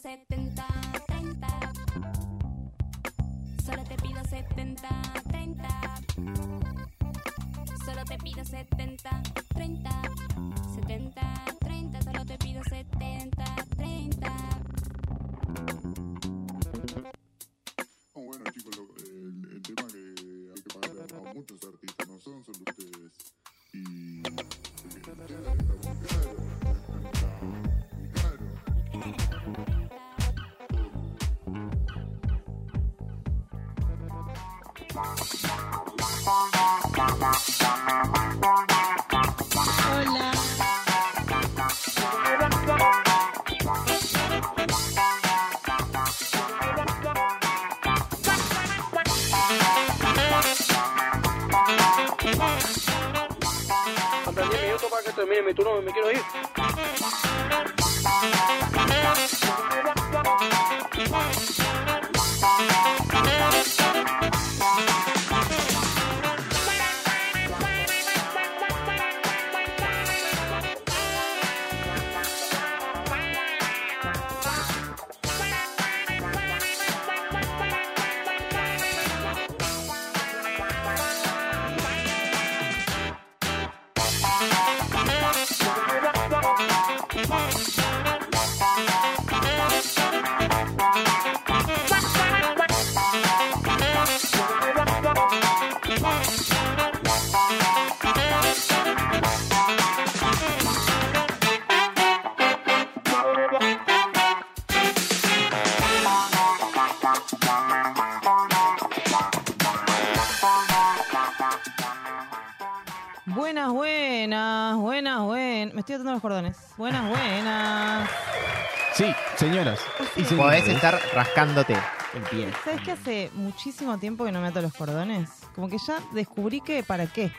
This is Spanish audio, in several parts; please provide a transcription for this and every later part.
Solo el pie. ¿Sabes que hace muchísimo tiempo que no me ato los cordones? Como que ya descubrí que para qué.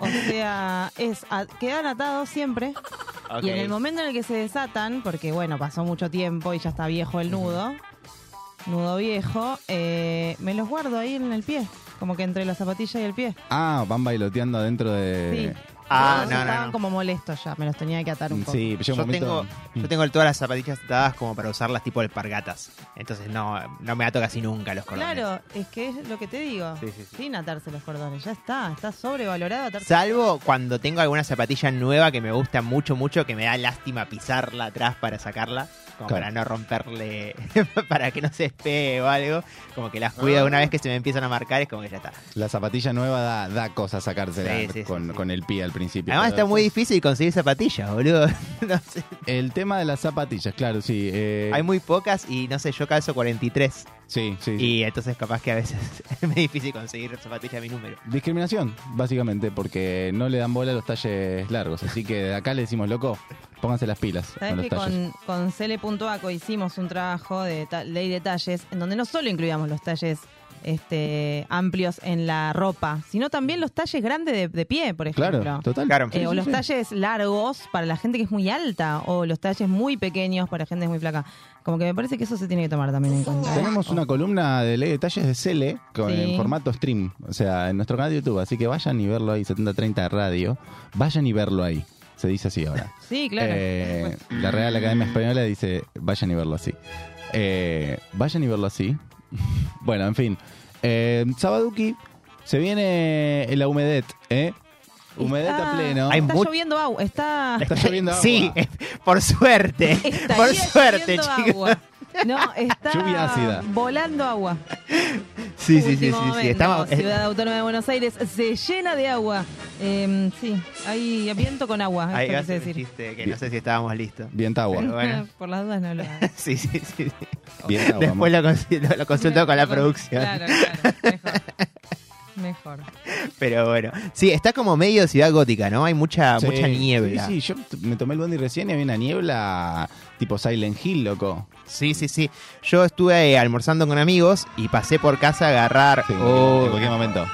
O sea, es a- quedan atados siempre. Y en el momento en el que se desatan, porque bueno, pasó mucho tiempo y ya está viejo el nudo, nudo viejo, eh, me los guardo ahí en el pie. Como que entre la zapatilla y el pie. Ah, van bailoteando adentro de. Sí. Ah, no, no, estaban no. como molestos ya, me los tenía que atar un poco. Sí, llega un Yo momento. tengo, yo tengo todas las zapatillas atadas como para usarlas tipo alpargatas. Entonces no, no me ato casi nunca los cordones. Claro, es que es lo que te digo. Sí, sí, sí. Sin atarse los cordones, ya está, está sobrevalorado atarse. Salvo cuando tengo alguna zapatilla nueva que me gusta mucho, mucho, que me da lástima pisarla atrás para sacarla, como Claro. para no romperle, para que no se despegue o algo. Como que las cuido una vez que se me empiezan a marcar, es como que ya está. La zapatilla nueva da, da cosa sacársela Sí, sí, con, sí, con el pie al principio. Además está muy difícil conseguir zapatillas, boludo. No sé. El tema de las zapatillas, claro, sí. eh, Hay muy pocas y no sé, yo calzo 43. Sí, sí. sí. Y entonces capaz que a veces es muy difícil conseguir zapatillas de mi número. Discriminación, básicamente, porque no le dan bola a los talles largos. Así que de acá le decimos, loco, pónganse las pilas con Sabes los que talles. con, con Cele.aco hicimos un trabajo de ley de talles, en donde no solo incluíamos los talles este, amplios en la ropa, sino también los talles grandes de, de pie, por ejemplo. Claro, total. Claro. Eh, Sí, o sí, los sí. talles largos para la gente que es muy alta, o los talles muy pequeños para gente que es muy flaca. Como que me parece que eso se tiene que tomar también en cuenta. Tenemos una columna de ley de talles de Cele con, Sí. en formato stream, o sea, en nuestro canal de YouTube. Así que vayan y verlo ahí, 7030 de radio. Vayan y verlo ahí. Se dice así ahora. Sí, claro. Eh, la Real Academia Española dice, vayan y verlo así. Eh, vayan y verlo así. bueno, en fin. Eh, Sabaduki, se viene la humedet, ¿eh? Humedad a pleno. Hay Está lloviendo agua. Está. Está lloviendo agua. Sí, por suerte. Estaría por suerte, chicos. agua. No, está Lluvia ácida. volando agua. Sí, sí, sí, sí, sí. Estamos, eh, Ciudad Autónoma de Buenos Aires se llena de agua. Eh, sí, hay viento con agua. ahí esto va a quise un decir. chiste que no sé si estábamos listos. Viento agua. Pero bueno. Por las dudas no lo hagas. Sí, sí, sí. agua. Después lo, consi- lo- lo consulto con la producción. Claro, claro. Mejor. Mejor. Pero bueno. Sí, está como medio ciudad gótica, ¿no? Hay mucha, Sí, mucha niebla. Sí, sí, yo t- me tomé el bondi recién y había una niebla tipo Silent Hill, loco. Sí, sí, sí. Yo estuve eh, almorzando con amigos y pasé por casa a agarrar. Sí, oh, en cualquier momento.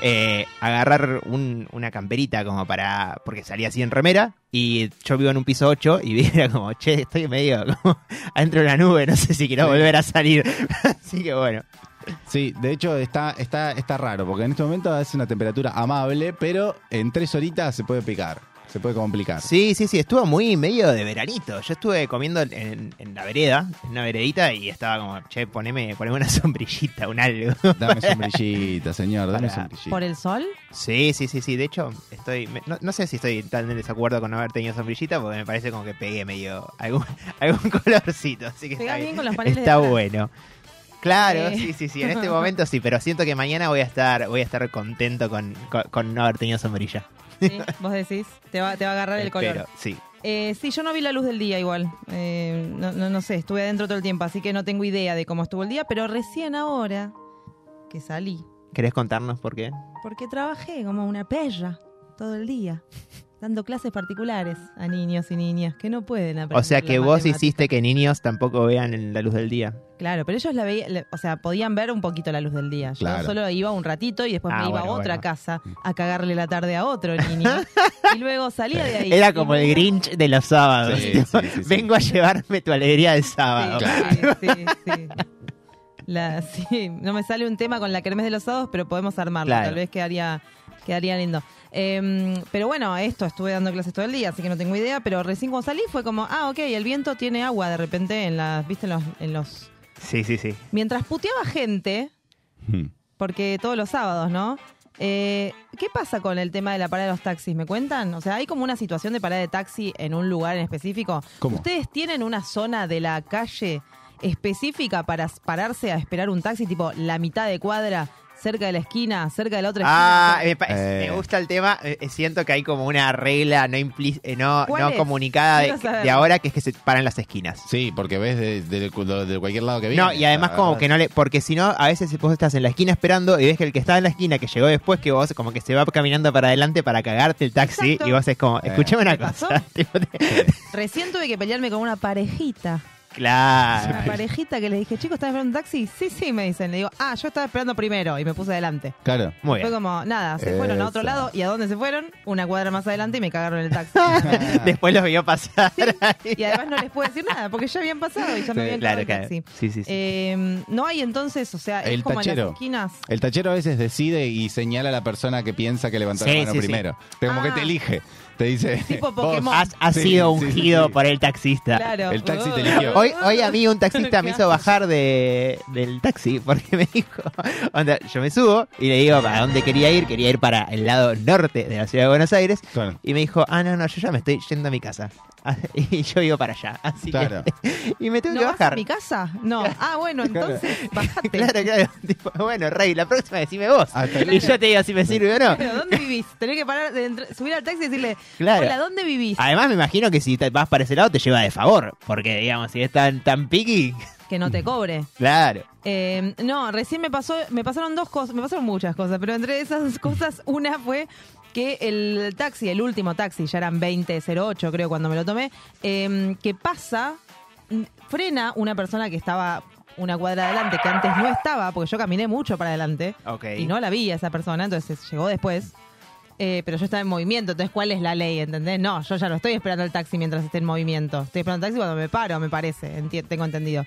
eh, agarrar un- una camperita como para. Porque salía así en remera. Y yo vivo en un piso 8 y vi era como, che, estoy medio como adentro de una nube, no sé si quiero Sí. volver a salir. así que bueno. Sí, de hecho está, está, está raro, porque en este momento hace una temperatura amable, pero en tres horitas se puede picar, se puede complicar. Sí, sí, sí, estuvo muy medio de veranito. Yo estuve comiendo en, en la vereda, en una veredita, y estaba como, che, poneme, poneme una sombrillita, un algo. Dame sombrillita, señor, dame Para- sombrillita. ¿Por el sol? Sí, sí, sí, sí. De hecho, estoy. me- no, no sé si estoy tan en desacuerdo con no haber tenido sombrillita, porque me parece como que pegué medio algún, algún colorcito. Así que está Pegás bien. bien con los paneles de Está atrás. bueno. Claro, Eh. sí, sí, sí. En este momento sí, pero siento que mañana voy a estar, voy a estar contento con, con, con no haber tenido sombrilla. Sí, vos decís. Te va, te va a agarrar el color. sí. Eh, sí, yo no vi la luz del día igual. Eh, no, no, no sé, estuve adentro todo el tiempo, así que no tengo idea de cómo estuvo el día, pero recién ahora que salí, ¿Querés contarnos por qué? porque trabajé como una perra todo el día, dando clases particulares a niños y niñas que no pueden aprender. O sea que la vos matemática. hiciste que niños tampoco vean en la luz del día. Claro, pero ellos la veían, o sea, podían ver un poquito la luz del día. Yo Claro. solo iba un ratito y después Ah, me iba bueno, a otra bueno. casa a cagarle la tarde a otro niño. y luego salía de ahí. Era como el Grinch de los sábados. Sí, tipo, sí, sí, sí. Vengo a llevarme tu alegría del sábado. sí, sí, sí. La- sí, no me sale un tema con la kermés de los sábados, pero podemos armarlo. Claro. Tal vez quedaría, quedaría lindo. Eh, pero bueno, esto estuve dando clases todo el día, así que no tengo idea. Pero recién cuando salí fue como, ah, ok, el viento tiene agua de repente en las, viste, en los, en los. Sí, sí, sí. Mientras puteaba gente, Hmm. porque todos los sábados, ¿no? Eh, ¿Qué pasa con el tema de la parada de los taxis? ¿Me cuentan? O sea, ¿hay como una situación de parada de taxi en un lugar en específico? ¿Cómo? ¿Ustedes tienen una zona de la calle específica para pararse a esperar un taxi, tipo la mitad de cuadra, cerca de la esquina, cerca de la otra Ah, esquina? me, pa- Eh. me gusta el tema. eh, eh, siento que hay como una regla no eh, no, ¿Cuál no comunicada de, ahora, que es que se paran las esquinas. Sí, porque ves de, de- cualquier lado que viene. No, y además como que no le... Porque si no, a veces vos estás en la esquina esperando y ves que el que estaba en la esquina, que llegó después que vos, como que se va caminando para adelante para cagarte el taxi Exacto. y vos es como, escuchame una ¿Me cosa. tipo, te- Recién tuve que pelearme con una parejita. Una claro. parejita que le dije, chicos, ¿estás esperando un taxi? Sí, sí, me dicen. Le digo, ah, yo estaba esperando primero y me puse adelante. Claro. Muy Fue bien. como, nada, se fueron a otro Eso. lado. ¿Y a dónde se fueron? Una cuadra más adelante y me cagaron el taxi. Después los vio pasar. ahí. y además no les puedo decir nada porque ya habían pasado y ya me habían Claro, cagado claro. el taxi. Sí, sí, sí. Eh, no hay entonces, o sea, es El como en tachero. las esquinas. El tachero a veces decide y señala a la persona que piensa que levantó Sí, la mano sí, sí. primero. Como que Ah. te elige. Te dice. Tipo vos. Pokémon. Has, has Sí, sido sí, ungido sí. por el taxista. Claro. El taxi te Oh. eligió. Hoy, hoy a mí un taxista me hizo bajar de, del taxi porque me dijo, onda, yo me subo y le digo para dónde quería ir, quería ir para el lado norte de la ciudad de Buenos Aires Claro. y me dijo, ah, no, no, yo ya me estoy yendo a mi casa. Y yo iba para allá, así Claro. que... Y me tuve ¿No que vas a bajar. mi casa? No. Ah, bueno, entonces bajate. Claro, claro. Tipo, bueno, Rey, la próxima decime vos. Hasta Y yo te digo si me sirve o no. Claro, ¿dónde vivís? Tenés que parar, de subir al taxi y decirle, Claro. hola, ¿dónde vivís? Además me imagino que si te vas para ese lado te lleva de favor, porque digamos, si es tan, tan piqui, Que no te cobre. claro. Eh, no, recién me pasó, me pasaron dos cosas, me pasaron muchas cosas, pero entre esas cosas, una fue que el taxi, el último taxi, ya eran 20.08 creo cuando me lo tomé, eh, que pasa, frena una persona que estaba una cuadra adelante, que antes no estaba, porque yo caminé mucho para adelante Ok. y no la vi a esa persona, entonces llegó después. Eh, pero yo estaba en movimiento, entonces ¿cuál es la ley? ¿Entendés? No, yo ya no estoy esperando el taxi mientras esté en movimiento. Estoy esperando el taxi cuando me paro, me parece, enti- tengo entendido.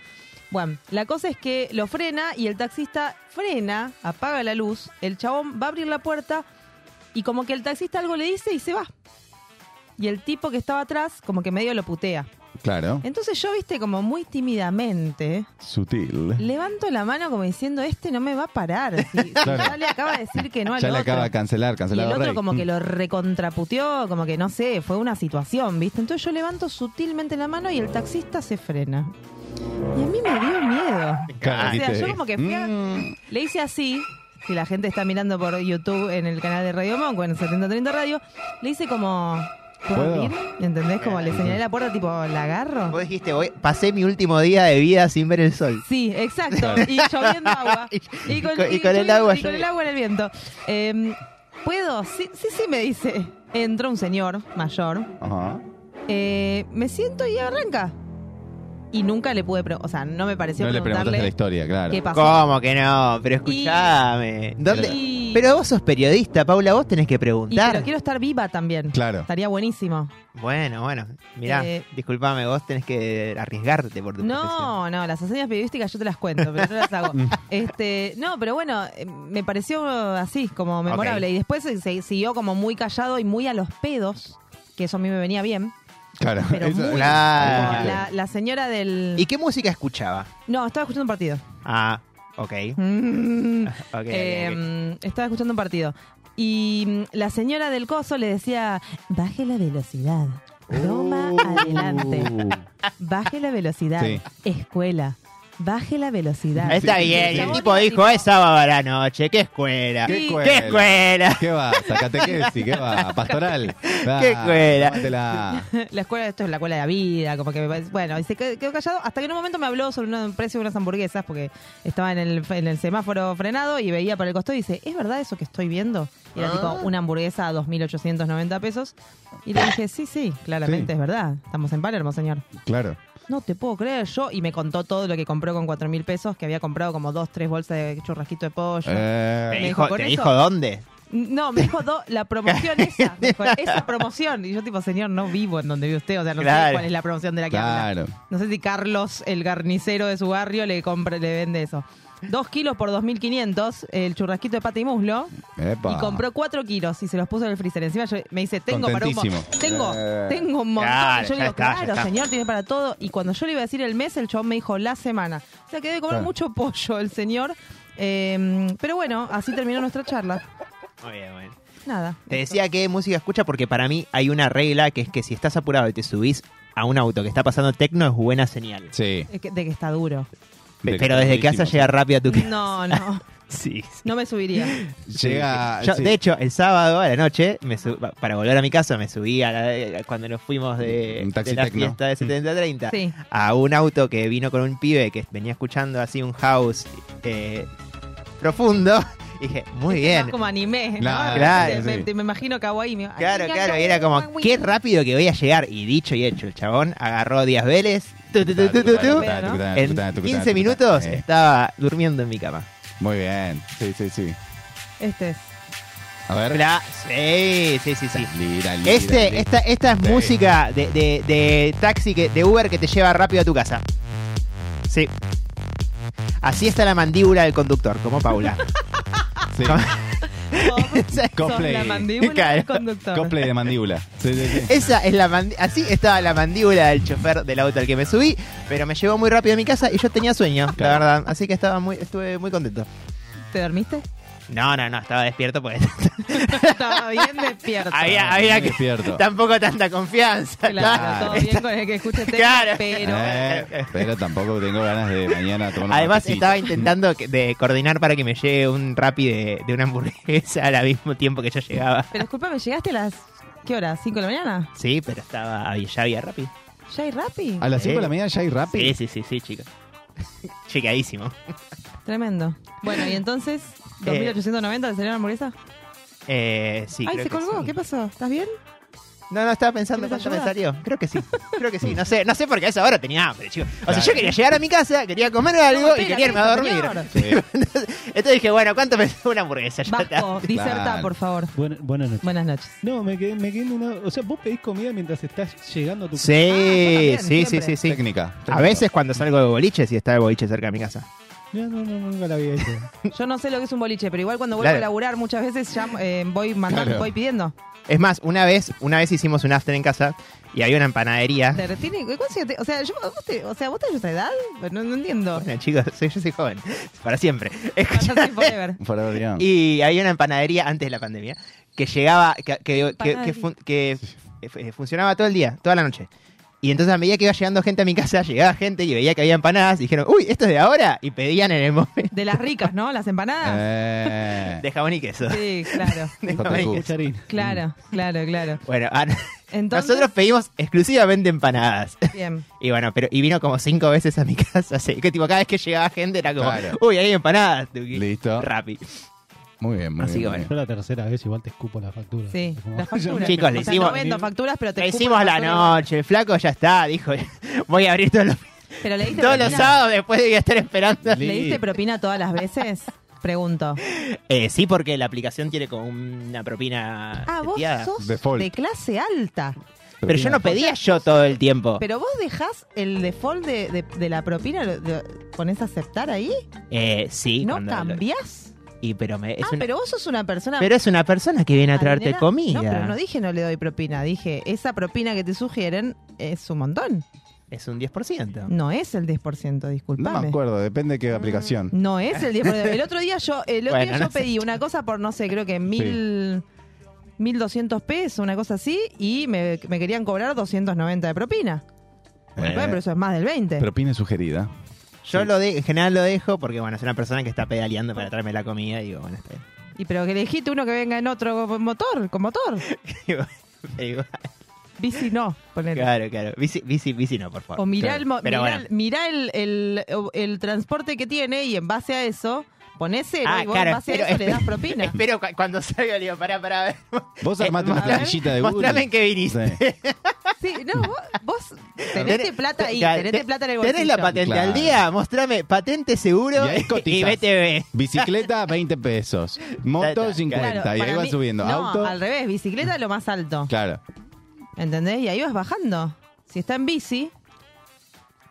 Bueno, la cosa es que lo frena y el taxista frena, apaga la luz, el chabón va a abrir la puerta y como que el taxista algo le dice y se va. Y el tipo que estaba atrás como que medio lo putea. Claro. Entonces yo, viste, como muy tímidamente, Sutil. levanto la mano como diciendo, este no me va a parar. Si, si Claro. ya le acaba de decir que no al Ya le acaba de cancelar, Y cancelado el otro Rey. como que Mm. lo recontraputeó, como que no sé, fue una situación, ¿viste? Entonces yo levanto sutilmente la mano y el taxista se frena. Y a mí me dio miedo. Claro, o sea, yo como que fui a- mm, Le hice así, si la gente está mirando por YouTube en el canal de Radio Monk en 7030 Radio, le hice como... ¿Puedo abrir? ¿Entendés? Como le señalé la puerta, tipo, ¿la agarro? Vos dijiste, voy, pasé mi último día de vida sin ver el sol. Sí, exacto. Y lloviendo agua. Y con- y con el lloviendo- agua Y con el agua en el viento. Eh, ¿Puedo? Sí, sí, sí, me dice. Entró un señor mayor. Ajá. Eh, me siento y arranca. Y nunca le pude preguntar. O sea, no me pareció No le preguntaste la preguntarle historia, claro. qué pasó. ¿Cómo que no? Pero escuchame. ¿Dónde? Y- Pero vos sos periodista, Paula, vos tenés que Y preguntar. pero quiero estar viva también. Claro. Estaría buenísimo. Bueno, bueno. Mirá, Eh, disculpame, vos tenés que arriesgarte por tu profesión. No, no, las hazañas periodísticas yo te las cuento, pero no las hago. este, no, pero bueno, eh, me pareció así, como memorable. Ok. Y después se, se siguió como muy callado y muy a los pedos, que eso a mí me venía bien. Claro. Pero Eso- muy- Claro. la, la señora del... ¿Y qué música escuchaba? No, estaba escuchando un partido. Ah, ok. Mm. Ok, ok, ok. Eh, Estaba escuchando un partido. Y mm, la señora del coso le decía, baje la velocidad. Toma Uh. adelante. Baje la velocidad. Sí. Escuela. Baje la velocidad. Está sí, bien, sí, el tipo dijo, es sábado a la noche, ¿qué escuela? ¿Qué escuela? ¿Qué escuela? ¿Qué va? Zacatequesi, ¿qué va? ¿Pastoral? ¿Qué escuela? tómatela. La escuela, esto es la escuela de la vida, como que me parece- bueno, y se quedó, callado hasta que en un momento me habló sobre un precio de unas hamburguesas porque estaba en el, en el semáforo frenado y veía por el costado y dice, ¿es verdad eso que estoy viendo? Y era tipo una hamburguesa a 2.890 pesos. Y le dije, sí, sí, claramente Sí. es verdad. Estamos en Palermo, señor. Claro. No te puedo creer yo. Y me contó todo lo que compró con 4.000 pesos, que había comprado como dos, tres bolsas de churrasquito de pollo. ¿Te Eh, Me dijo, dijo, ¿con ¿te eso? dijo dónde? No, me dijo do- la promoción esa. Me dijo, esa promoción. Y yo tipo, señor, no vivo en donde vive usted. O sea, no sé cuál es la promoción de la que habla. claro. No sé si Carlos, el garnicero de su barrio, le compra, le vende eso. Dos kilos por 2.500, el churrasquito de pata y muslo. Epa. Y compró cuatro kilos y se los puso en el freezer. Encima yo- me dice, tengo para un montón. Tengo, Eh. tengo un montón. Claro, y yo digo, está, claro, señor, tiene para todo. Y cuando yo le iba a decir el mes, el chabón me dijo la semana. O sea que debe comer Claro. mucho pollo el señor. Eh, pero bueno, así terminó nuestra charla. Muy bien, bueno. Nada. Te decía qué música escucha porque para mí hay una regla que es que si estás apurado y te subís a un auto que está pasando tecno es buena señal. Sí. Que- de que está duro. De Pero desde que haces llegar rápido a tu casa. No, no. Sí, sí. No me subiría. Llega. Yo, sí. De hecho, el sábado a la noche, me sub- para volver a mi casa, me subí a la- cuando nos fuimos de, Un taxi de la tecno. fiesta de 70-30 Sí. a un auto que vino con un pibe que venía escuchando así un house eh, profundo. Y dije, muy Es bien. más como anime. ¿no? Claro, claro, me, sí. me- me imagino kawaii. me- Claro, claro, y era como, qué rápido que voy a llegar. Y dicho y hecho, el chabón agarró Díaz Vélez. En 15 minutos Eh, estaba durmiendo en mi cama. Muy bien. Sí, sí, sí. Este es. A ver. Cla- Sí, sí, sí, sí. Lira, lira, Este, lira. esta, esta es Sí. música de, de- de taxi, que, de Uber que te lleva rápido a tu casa. Sí. Así está la mandíbula del conductor, como Paula. Sí. Cosplay. la mandíbula Claro. del conductor. Cosplay de mandíbula. Sí, sí, sí. Esa es la así estaba la mandíbula del chofer del auto al que me subí, pero me llevó muy rápido a mi casa y yo tenía sueño, la verdad. Así que estaba muy, estuve muy contento. ¿Te dormiste? No, no, no, estaba despierto porque Estaba bien despierto. había, había que despierto. tampoco tanta confianza. Claro, todo bien con el que escuche tema, Claro. pero... Eh, pero tampoco tengo ganas de mañana tomar Además estaba intentando que- de coordinar para que me llegue un rapi de, de una hamburguesa al mismo tiempo que yo llegaba. Pero disculpame, ¿llegaste a las... ¿Qué hora? ¿5 de la mañana? Sí, pero estaba ya había rapi. ¿Ya hay Rappi? A las 5 de Sí. la mañana ya hay rap. Sí, sí, sí, sí, chicos. Chicadísimo. Tremendo. Bueno, y entonces, Eh, ¿2.890 le salió la hamburguesa? Eh, sí, Ay, creo se que colgó. sí. ¿Qué pasó? ¿Estás bien? No, no, estaba pensando ¿Quieres cuánto me salió. Creo que sí. Creo que sí. No sé, no sé porque a esa hora tenía hambre, chicos. O sea, yo quería llegar a mi casa, quería comer algo No, y espera, quería irme a dormir. señor. Entonces dije, bueno, ¿cuánto me una hamburguesa? Ya está. Vasco, diserta, Claro. por favor. Buena- buenas noches. Buenas noches. No, me quedé, me quedé en una. O sea, vos pedís comida mientras estás llegando a tu Sí, Ah, yo también, sí, sí, siempre. sí, sí. Técnica. A veces cuando salgo de boliche, si está el boliche cerca de mi casa. No, no, no, nunca la había hecho. Yo no sé lo que es un boliche, pero igual cuando vuelvo Claro. a laburar muchas veces ya eh, voy mandando, Claro. voy pidiendo. Es más, una vez, una vez hicimos un after en casa y había una empanadería. Te retiene- ¿cuántos años te- o sea, yo, vos te, o sea, vos tenés esa edad, no, no entiendo. Bueno, chicos, soy, yo soy joven. Para siempre. Yo Escuchá, soy forever. Forever Young. Y había una empanadería antes de la pandemia que llegaba, que, que, que- que Empanadería. fun- que, eh, funcionaba todo el día, toda la noche. Y entonces a medida que iba llegando gente a mi casa, llegaba gente y veía que había empanadas y dijeron, uy, ¿esto es de ahora? Y pedían en el momento De las ricas, ¿no? Las empanadas. Eh, de jamón y queso. Sí, claro. De jamón y queso. Claro, claro, claro. Bueno, ah, Entonces, nosotros pedimos exclusivamente empanadas. bien. Y bueno, pero y vino como cinco veces a mi casa. Así que tipo, cada vez que llegaba gente era como, Claro. uy, hay empanadas. tuki. Listo. Rappi. Muy bien, muy Así bien. que bueno. Yo la tercera vez igual te escupo la factura. Sí, Es como- las facturas. Chicos, le O sea, hicimos- No vendo facturas, pero te Le escupo hicimos la factura. noche, el flaco ya está, dijo, voy a abrir todos los, Pero le diste todos los propina. sábados después de estar esperando. ¿Le diste propina todas las veces? Pregunto. Eh, sí, porque la aplicación tiene como una propina Ah, vos seteada. sos Default. de clase alta. Pero yo no pedía yo todo el tiempo. Pero vos dejás el default de, de- de la propina, lo- de- ¿ponés a aceptar ahí? Eh, sí, ¿No cuando lo- cambiás? Y pero me es ah, una- pero vos sos una persona... pero es una persona que viene a traerte comida. No, pero no dije no le doy propina. Dije, esa propina que te sugieren es un montón. Es un 10%. No es el 10%, No disculpame. me acuerdo, depende de qué aplicación. No es el 10%. El otro día yo, el otro Bueno, día no yo sé. pedí una cosa por, no sé, creo que mil... 1200 pesos, una cosa así, y me, me querían cobrar 290 de propina. Eh, Bueno, pero eso es más del 20. propina sugerida. Yo lo de, en general lo dejo porque bueno, es una persona que está pedaleando para traerme la comida y digo, bueno, está Y pero que elegiste uno que venga en otro motor, con motor. bien. Digo, Bici no, ponele. claro, claro. Bici, bici, bici no, por favor. O mirá, Claro. el, mirá, bueno. el- mirá el, el- el transporte que tiene y en base a eso ponés cero Ah, y vos claro, en base espero- a eso le das espero- propina. Espero cu- cuando salga, le digo, pará, pará, a ver. Vos Eh, armate una planillita de Google. Mostrame en qué viniste. Sí. Sí, no, vos, vos tenés plata ahí, Claro, tenés te- plata en el bolsillo. ¿Tenés la patente Claro. al día? Mostrame patente seguro Y ahí y. BTV. Bicicleta, 20 pesos. Moto, Claro, 50. Claro, y ahí para va mí- subiendo. No, Auto. al revés, bicicleta lo más alto. Claro. ¿Entendés? Y ahí vas bajando. Si está en bici,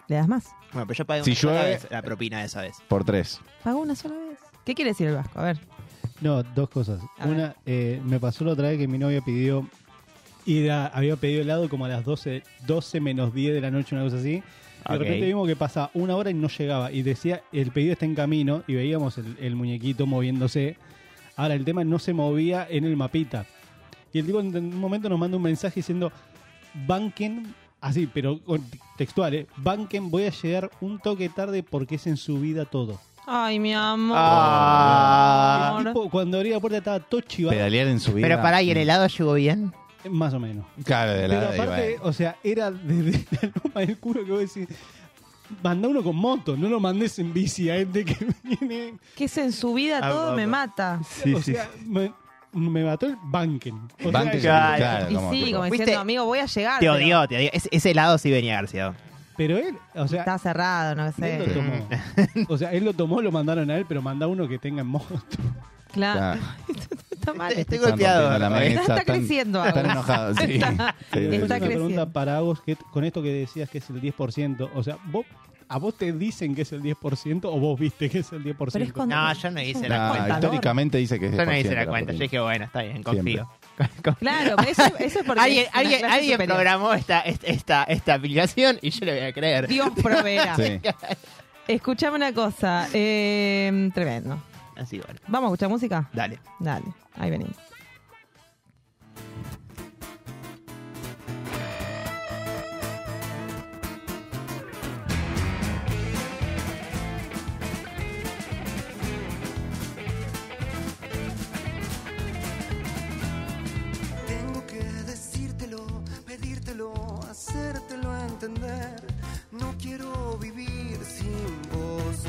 le das más. Bueno, pero yo pagué Si una sola llueve- vez la propina de esa vez. Por tres. Pagó una sola vez. ¿Qué quiere decir el vasco? A ver. No, dos cosas. A ver. Una, eh, me pasó la otra vez que mi novia pidió ir a- había pedido helado como a las 12, 12 menos 10 de la noche, una cosa así. Y Ok. de repente vimos que pasaba una hora y no llegaba. Y decía, el pedido está en camino y veíamos el, el muñequito moviéndose. Ahora, el tema no se movía en el mapita. Y el tipo en un momento nos manda un mensaje diciendo, banquen, así, pero con- textual, ¿eh? Banquen, voy a llegar un toque tarde porque es en subida todo. Ay, mi amor. Ah. El tipo, cuando abría la puerta estaba todo chivado. Pedalear en su vida. Pero pará, ¿y el helado llegó bien? Más o menos. Claro, de Pero la aparte, o sea, era desde la loma del culo que vos decís. Manda uno con moto, no lo mandes en bici a gente que viene. Que es en su vida todo ah, me mata. o sea, me, me mató el banken. O sea, Banquen, claro. claro, Y como sí, tipo- como ¿Fuiste? diciendo, amigo, voy a llegar. Te pero odió, te odió. Ese, ese helado sí venía García. Pero él, o sea, Está cerrado, no él sé. lo tomó. O sea, él lo tomó, lo mandaron a él, pero manda uno que tenga en moto. Claro. Claro. Está mal. Estoy Están golpeado. rompiendo la mesa, Está están- creciendo Están algo. enojados, sí. Está- Sí, sí, está sí. una creciendo. pregunta para vos, que con esto que decías que es el 10%, o sea, vos, ¿a vos te dicen que es el 10% o vos viste que es el 10%? Pero es cuando- No, yo no hice la Nah, cuenta. históricamente dice que es Yo no hice 10% la cuenta. Yo dije, bueno, está bien, confío. Claro, pero eso, eso es porque alguien es una alguien, clase alguien superior. programó esta, esta, esta, esta aplicación y yo le voy a creer. Dios proveerá. Sí. Escuchame una cosa. eh, tremendo. Así, bueno. ¿Vamos a escuchar música? Dale. Dale, ahí venimos. No quiero vivir sin vos.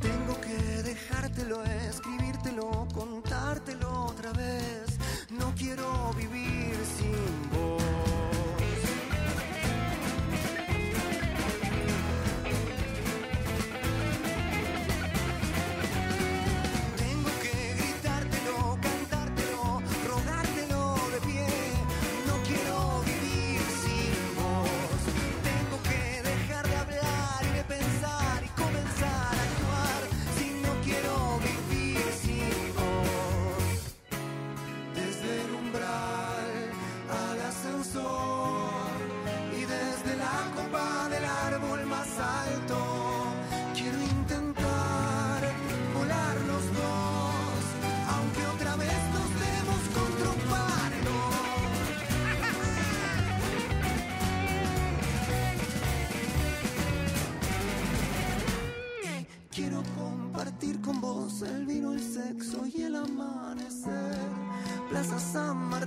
Tengo que dejártelo, escribírtelo, contártelo otra vez. No quiero vivir sin vos. Plaza San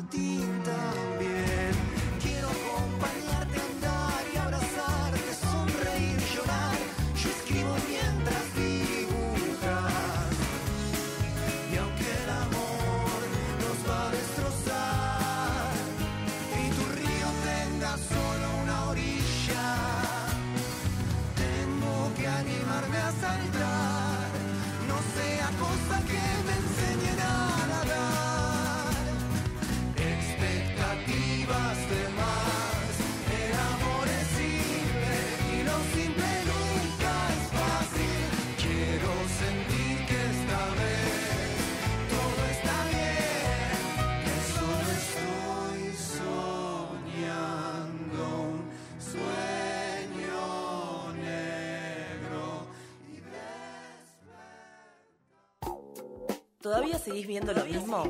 seguís viendo lo mismo?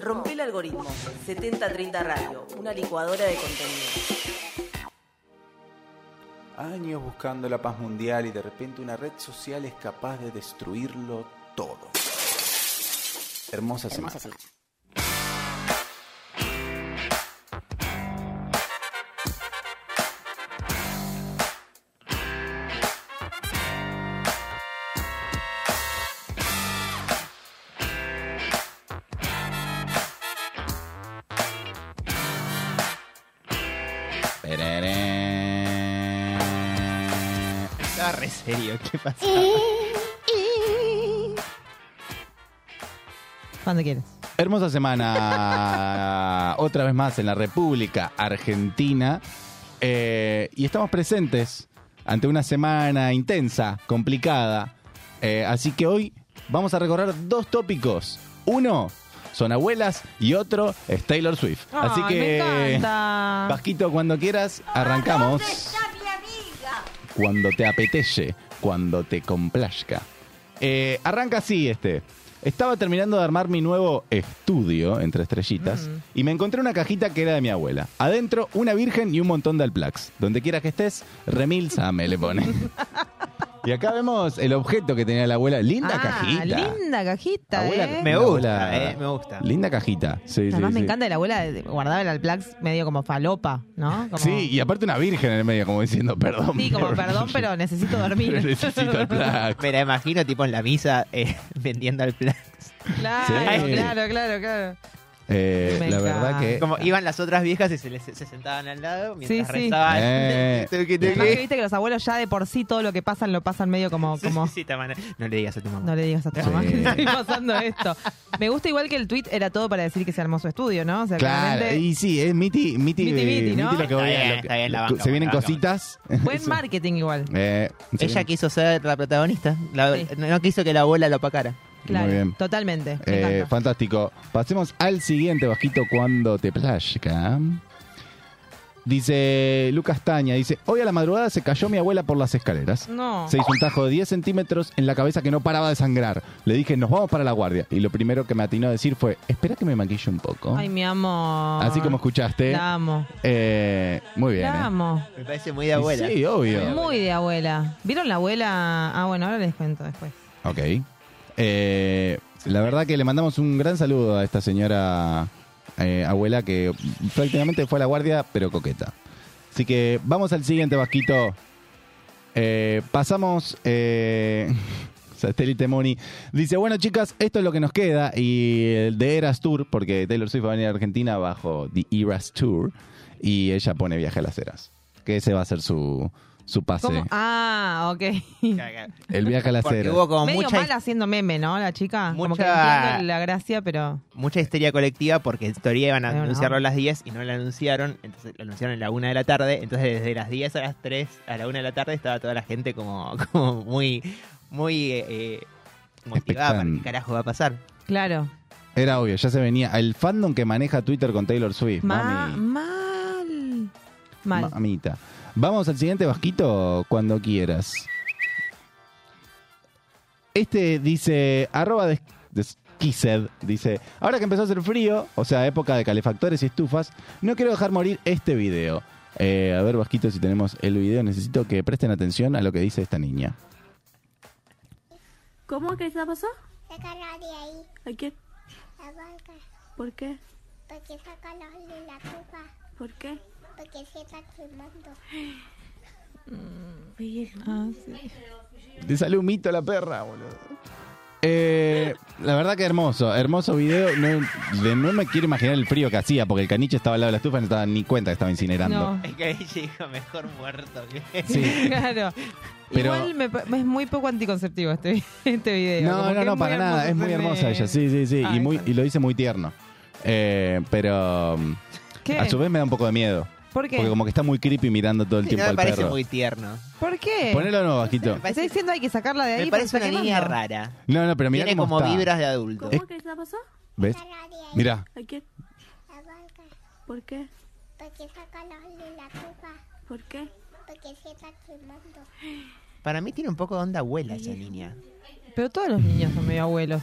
Rompe el algoritmo. 7030 Radio, una licuadora de contenido. Años buscando la paz mundial y de repente una red social es capaz de destruirlo todo. Hermosa semana. Estaba serio, ¿qué pasa? Cuando quieres. Hermosa semana, otra vez más en la República Argentina. Eh, y estamos presentes ante una semana intensa, complicada. Eh, así que hoy vamos a recorrer dos tópicos. Uno son abuelas y otro es Taylor Swift. así que, me encanta. Vasquito, cuando quieras, arrancamos. Cuando te apetece, cuando te complazca. Eh, arranca así este. Estaba terminando de armar mi nuevo estudio, entre estrellitas, y me encontré una cajita que era de mi abuela. Adentro, una virgen y un montón de alplax. Donde quiera que estés, remilza me le pone. y acá vemos el objeto que tenía la abuela. Linda Ah, cajita. Linda cajita, Abuela, ¿eh? Me la gusta, abuela- eh, me gusta. Linda cajita. Sí, Además sí, me sí. encanta que la abuela guardaba el Alplax medio como falopa, ¿no? Como- Sí, y aparte una virgen en el medio, como diciendo, perdón. Sí, como perdón, pero necesito dormir. Pero necesito alplax. Me la imagino tipo en la misa eh, vendiendo al plan. Claro, Sí. claro, claro, claro. Eh, la verdad que... Como iban las otras viejas y se, les- se sentaban al lado mientras Sí, sí. rezaban. Eh. Además que viste que los abuelos ya de por sí todo lo que pasan lo pasan medio como, Sí, como sí. No le digas a tu mamá. no le digas a tu Sí. mamá que estoy pasando esto. Me gusta igual que el tweet era todo para decir que se armó su estudio, ¿no? O sea, Claro, claramente y sí, es miti, miti, Miti, miti, ¿no? miti lo que voy Está a- lo que- bien, banca, Se vienen banca. cositas. buen marketing igual. Eh, Ella quiso ser la protagonista. La- Sí. No quiso que la abuela lo opacara. Claro, Muy bien. totalmente. Me Eh, encanta. fantástico. Pasemos al siguiente, Bajito, cuando te plazca. Dice Lucas Taña, dice, hoy a la madrugada se cayó mi abuela por las escaleras. No. Se hizo un tajo de 10 centímetros en la cabeza que no paraba de sangrar. Le dije, nos vamos para la guardia. Y lo primero que me atinó a decir fue, espera que me maquille un poco. Ay, mi amor. Así como escuchaste. La amo. Eh, muy bien. La eh. amo. Me parece muy de abuela. Sí, obvio. Muy de abuela. ¿Vieron la abuela? Ah, bueno, ahora les cuento después. Ok. Eh, la verdad que le mandamos un gran saludo a esta señora eh, abuela que prácticamente fue a la guardia, pero coqueta. Así que vamos al siguiente vasquito. Eh, pasamos. Satélite Moni. Dice, bueno chicas, esto es lo que nos queda. Y el de Eras Tour, porque Taylor Swift va a venir a Argentina bajo The Eras Tour. Y ella pone viaje a las eras. Que ese va a ser su, su pase. ¿Cómo? Ah, ok. El viaje a las Porque eras. hubo como Medio mucha, mal haciendo meme, ¿no? La chica. Como que Mucha- entiendo la gracia, pero. mucha histeria colectiva porque en teoría iban a Pero no. anunciarlo a las 10 y no lo anunciaron. Entonces lo anunciaron a la 1 de la tarde. Entonces desde las 10 a las 3 a la 1 de la tarde estaba toda la gente como, como muy, muy eh, eh, motivada para qué carajo va a pasar. Claro. Era obvio, ya se venía. El fandom que maneja Twitter con Taylor Swift. Ma- Mami. mal. Mal. Mamita. Vamos al siguiente vasquito cuando quieras. Este dice, arroba desquised, dice, ahora que empezó a hacer frío, o sea, época de calefactores y estufas, no quiero dejar morir este video. Eh, a ver, Vasquito, si tenemos el video, necesito que presten atención a lo que dice esta niña. ¿Cómo que se pasó? De ahí, ¿A qué? la vaca. ¿Por qué? Porque sácalo de la tuba. ¿Por qué? Porque se está quemando. Ah, sí. Le sale un mito a la perra, boludo. Eh, la verdad que hermoso, hermoso video. No, de- no me quiero imaginar el frío que hacía, porque el caniche estaba al lado de la estufa y no estaba ni cuenta que estaba incinerando. No. Es que ahí dijo mejor muerto que. Sí. Claro. Pero- Igual me, pa- es muy poco anticonceptivo este, este video. No, como no, no, muy para nada. hermoso Es muy se hermosa ella, sí, sí, sí. Ah, y, muy, y lo dice muy tierno. Eh, pero ¿Qué? a su vez me da un poco de miedo. ¿Por qué? Porque como que está muy creepy mirando todo el Sí, tiempo no me al parece perro. muy tierno. ¿Por qué? Ponelo nuevo, Bajito. Está diciendo hay que sacarla de ahí. Me parece una niña rara. No, no, pero mira Tiene cómo como está. vibras de adulto. ¿Cómo que se pasó? ¿Ves? Mira. ¿A qué? la vaca. ¿Por qué? Porque sácalo de la tuba. ¿Por qué? Porque se está quemando. Para mí tiene un poco de onda abuela esa niña. Pero todos los niños son medio abuelos.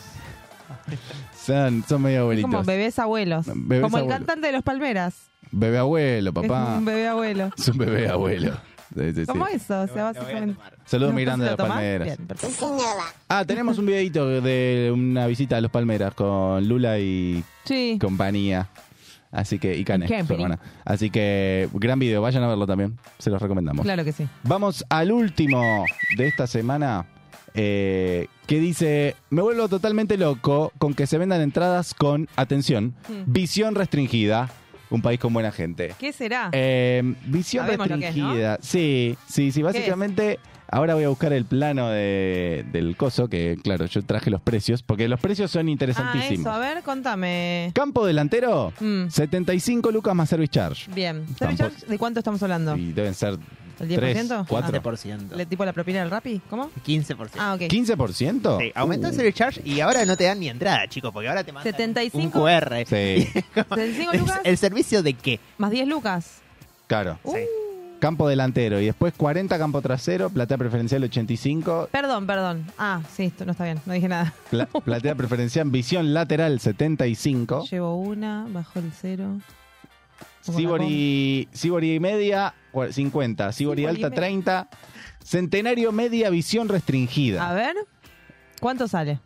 Son, son medio abuelitos. como bebés abuelos. Bebés como el cantante de los Palmeras. Bebé abuelo, Es papá. un bebé abuelo. Es un bebé abuelo. Sí, sí, sí. ¿Cómo eso? O sea, básicamente. Saludos ¿No? muy grandes de ¿Lo las palmeras. Bien. Ah, tenemos un videito de una visita a los palmeras con Lula y Sí. compañía. Así que, y Cane, su hermana. Así que, gran video, vayan a verlo también. Se los recomendamos. Claro que sí. Vamos al último de esta semana. eh, que dice: Me vuelvo totalmente loco con que se vendan entradas con, atención, Mm. visión restringida. Un país con buena gente. ¿Qué será? Eh, visión Sabemos lo que es, ¿no? restringida. Sí, sí, sí. Básicamente, ahora voy a buscar el plano de- del coso, que claro, yo traje los precios, porque los precios son ah, interesantísimos. eso. A ver, contame. Campo delantero, Mm. 75 lucas más service charge. Bien. Tampoco- ¿Service charge ¿De cuánto estamos hablando? Y deben ser ¿El 3, 10%? 4. 15%. ¿Le tipo la propina del Rappi? ¿Cómo? 15%. Ah, ok. ¿15%? Sí, aumentó el Uh, service charge y ahora no te dan ni entrada, chicos, porque ahora te mandan 75. un QR. Sí, 75 lucas ¿El servicio de qué? más 10 lucas. claro. Uh. Campo delantero y después 40 campo trasero, platea preferencial 85, Perdón, perdón. Ah, sí, esto no está bien. No dije nada. pla- platea preferencial visión lateral 75. Llevo una, bajo el cero. Sibori, Sibori media, cua- 50. Sibori Sibori alta, me- 30. Centenario media, visión restringida. A ver, ¿cuánto sale?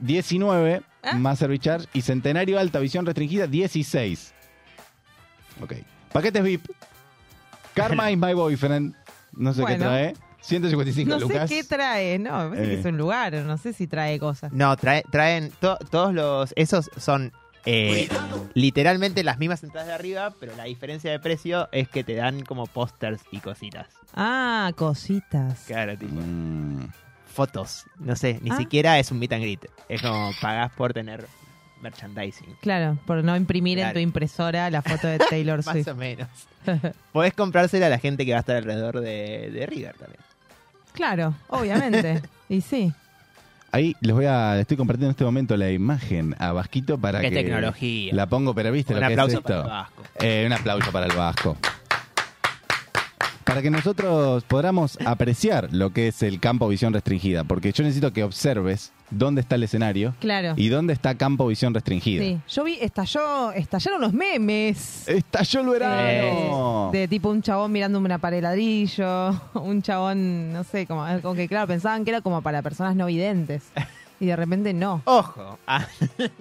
19 ¿Eh? más service charge. Y Centenario alta, visión restringida, 16. Ok. Paquetes VIP. Karma is my boyfriend. No sé qué trae. 155 No lucas. sé qué trae, no, me parece Eh. que es un lugar, no sé si trae cosas. No, trae- traen to- todos los. Esos son eh, literalmente las mismas entradas de arriba, pero la diferencia de precio es que te dan como pósters y cositas. Ah, cositas. Claro, tipo. Mm. Fotos. No sé, ni Ah. siquiera es un meet and greet. Es como pagás por tener merchandising. Claro, por no imprimir en tu impresora la foto de Taylor Más Swift. o menos. Podés comprársela a la gente que va a estar alrededor de, de River también. claro, obviamente. y sí. Ahí les voy a. Estoy compartiendo en este momento la imagen a Vasquito para Qué que. tecnología. La pongo, pero viste Un lo que es aplauso esto. para el Vasco. Eh, un aplauso para el Vasco. Para que nosotros podamos apreciar lo que es el campo visión restringida, porque yo necesito que observes dónde está el escenario Claro. y dónde está campo visión restringida. Sí. Yo vi, estalló, estallaron los memes. Estalló el verano. De tipo un chabón mirando una pared de ladrillo, un chabón, no sé, como, como que claro, pensaban que era como para personas no videntes. Y de repente no. Ojo. Ah,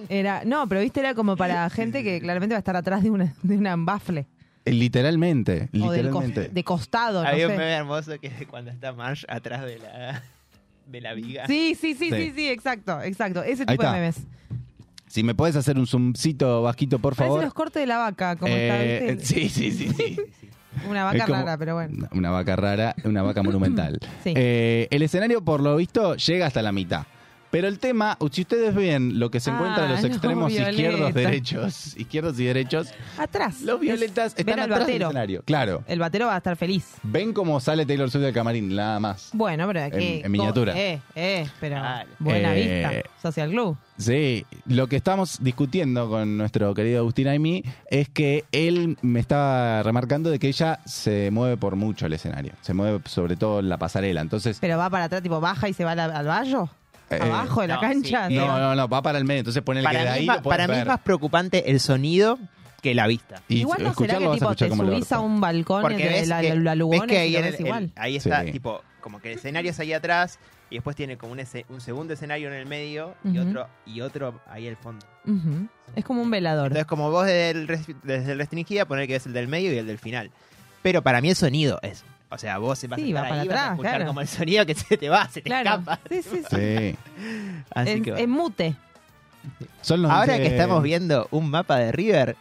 Era, no, pero viste, era como para gente que claramente va a estar atrás de una, de una bafle. Eh, Literalmente, O del cos- literalmente. de costado, no Había un sé. meme hermoso que es cuando está Marsh atrás de la, de la viga. Sí, sí, sí, Sí. sí, sí, exacto, exacto. Ese Ahí tipo de está. memes. Si me puedes hacer un zoomcito, Vasquito, por Parece favor. los cortes de la vaca, como Eh, está, ¿viste? sí, sí, sí, sí. Una Es vaca como- rara, pero bueno. Una- Una vaca rara, una vaca monumental. Sí. Eh, el escenario, por lo visto, llega hasta la mitad. Pero el tema, si ustedes ven lo que se Ah, encuentra en los extremos izquierdos, derechos, izquierdos y derechos, Atrás. los violetas Es- están atrás del batero. escenario. Claro. El batero va a estar feliz. Ven cómo sale Taylor Swift del camarín, nada más. Bueno, pero aquí. en miniatura. Eh, eh, pero buena Eh, vista. Social Glue. Sí, lo que estamos discutiendo con nuestro querido Agustín Aimi es que él me estaba remarcando de que ella se mueve por mucho el escenario. Se mueve sobre todo en la pasarela. Entonces, Pero va para atrás, tipo baja y se va al, al vallo. Eh, Abajo de la no, cancha. sí, se no, no, no, va para el medio. Entonces ponele que de Para, mí, ahí es lo para mí es ver. más preocupante el sonido que la vista. Y Igual no será escucharlo que vas a tipo escuchar te como el subís a un balcón Porque de ves la, que, la, la ves Lugones que ahí, y lo en ves el- el- igual. ahí está, Sí. tipo, como que el escenario es ahí atrás y después tiene como un, ese- un segundo escenario en el medio y Ujú. otro y otro ahí al fondo. Ujú. Es como un velador. Entonces, como vos desde el, res- desde el restringida, poner que es el del medio y el del final. Pero para mí el sonido es. O sea, vos vas Sí, a va estar para ahí, vas a atrás, escuchar claro. como el sonido que se te va, se te Claro. escapa. Sí, sí, sí. Sí. Así En, que bueno. en mute. Son los Ahora que estamos viendo un mapa de River,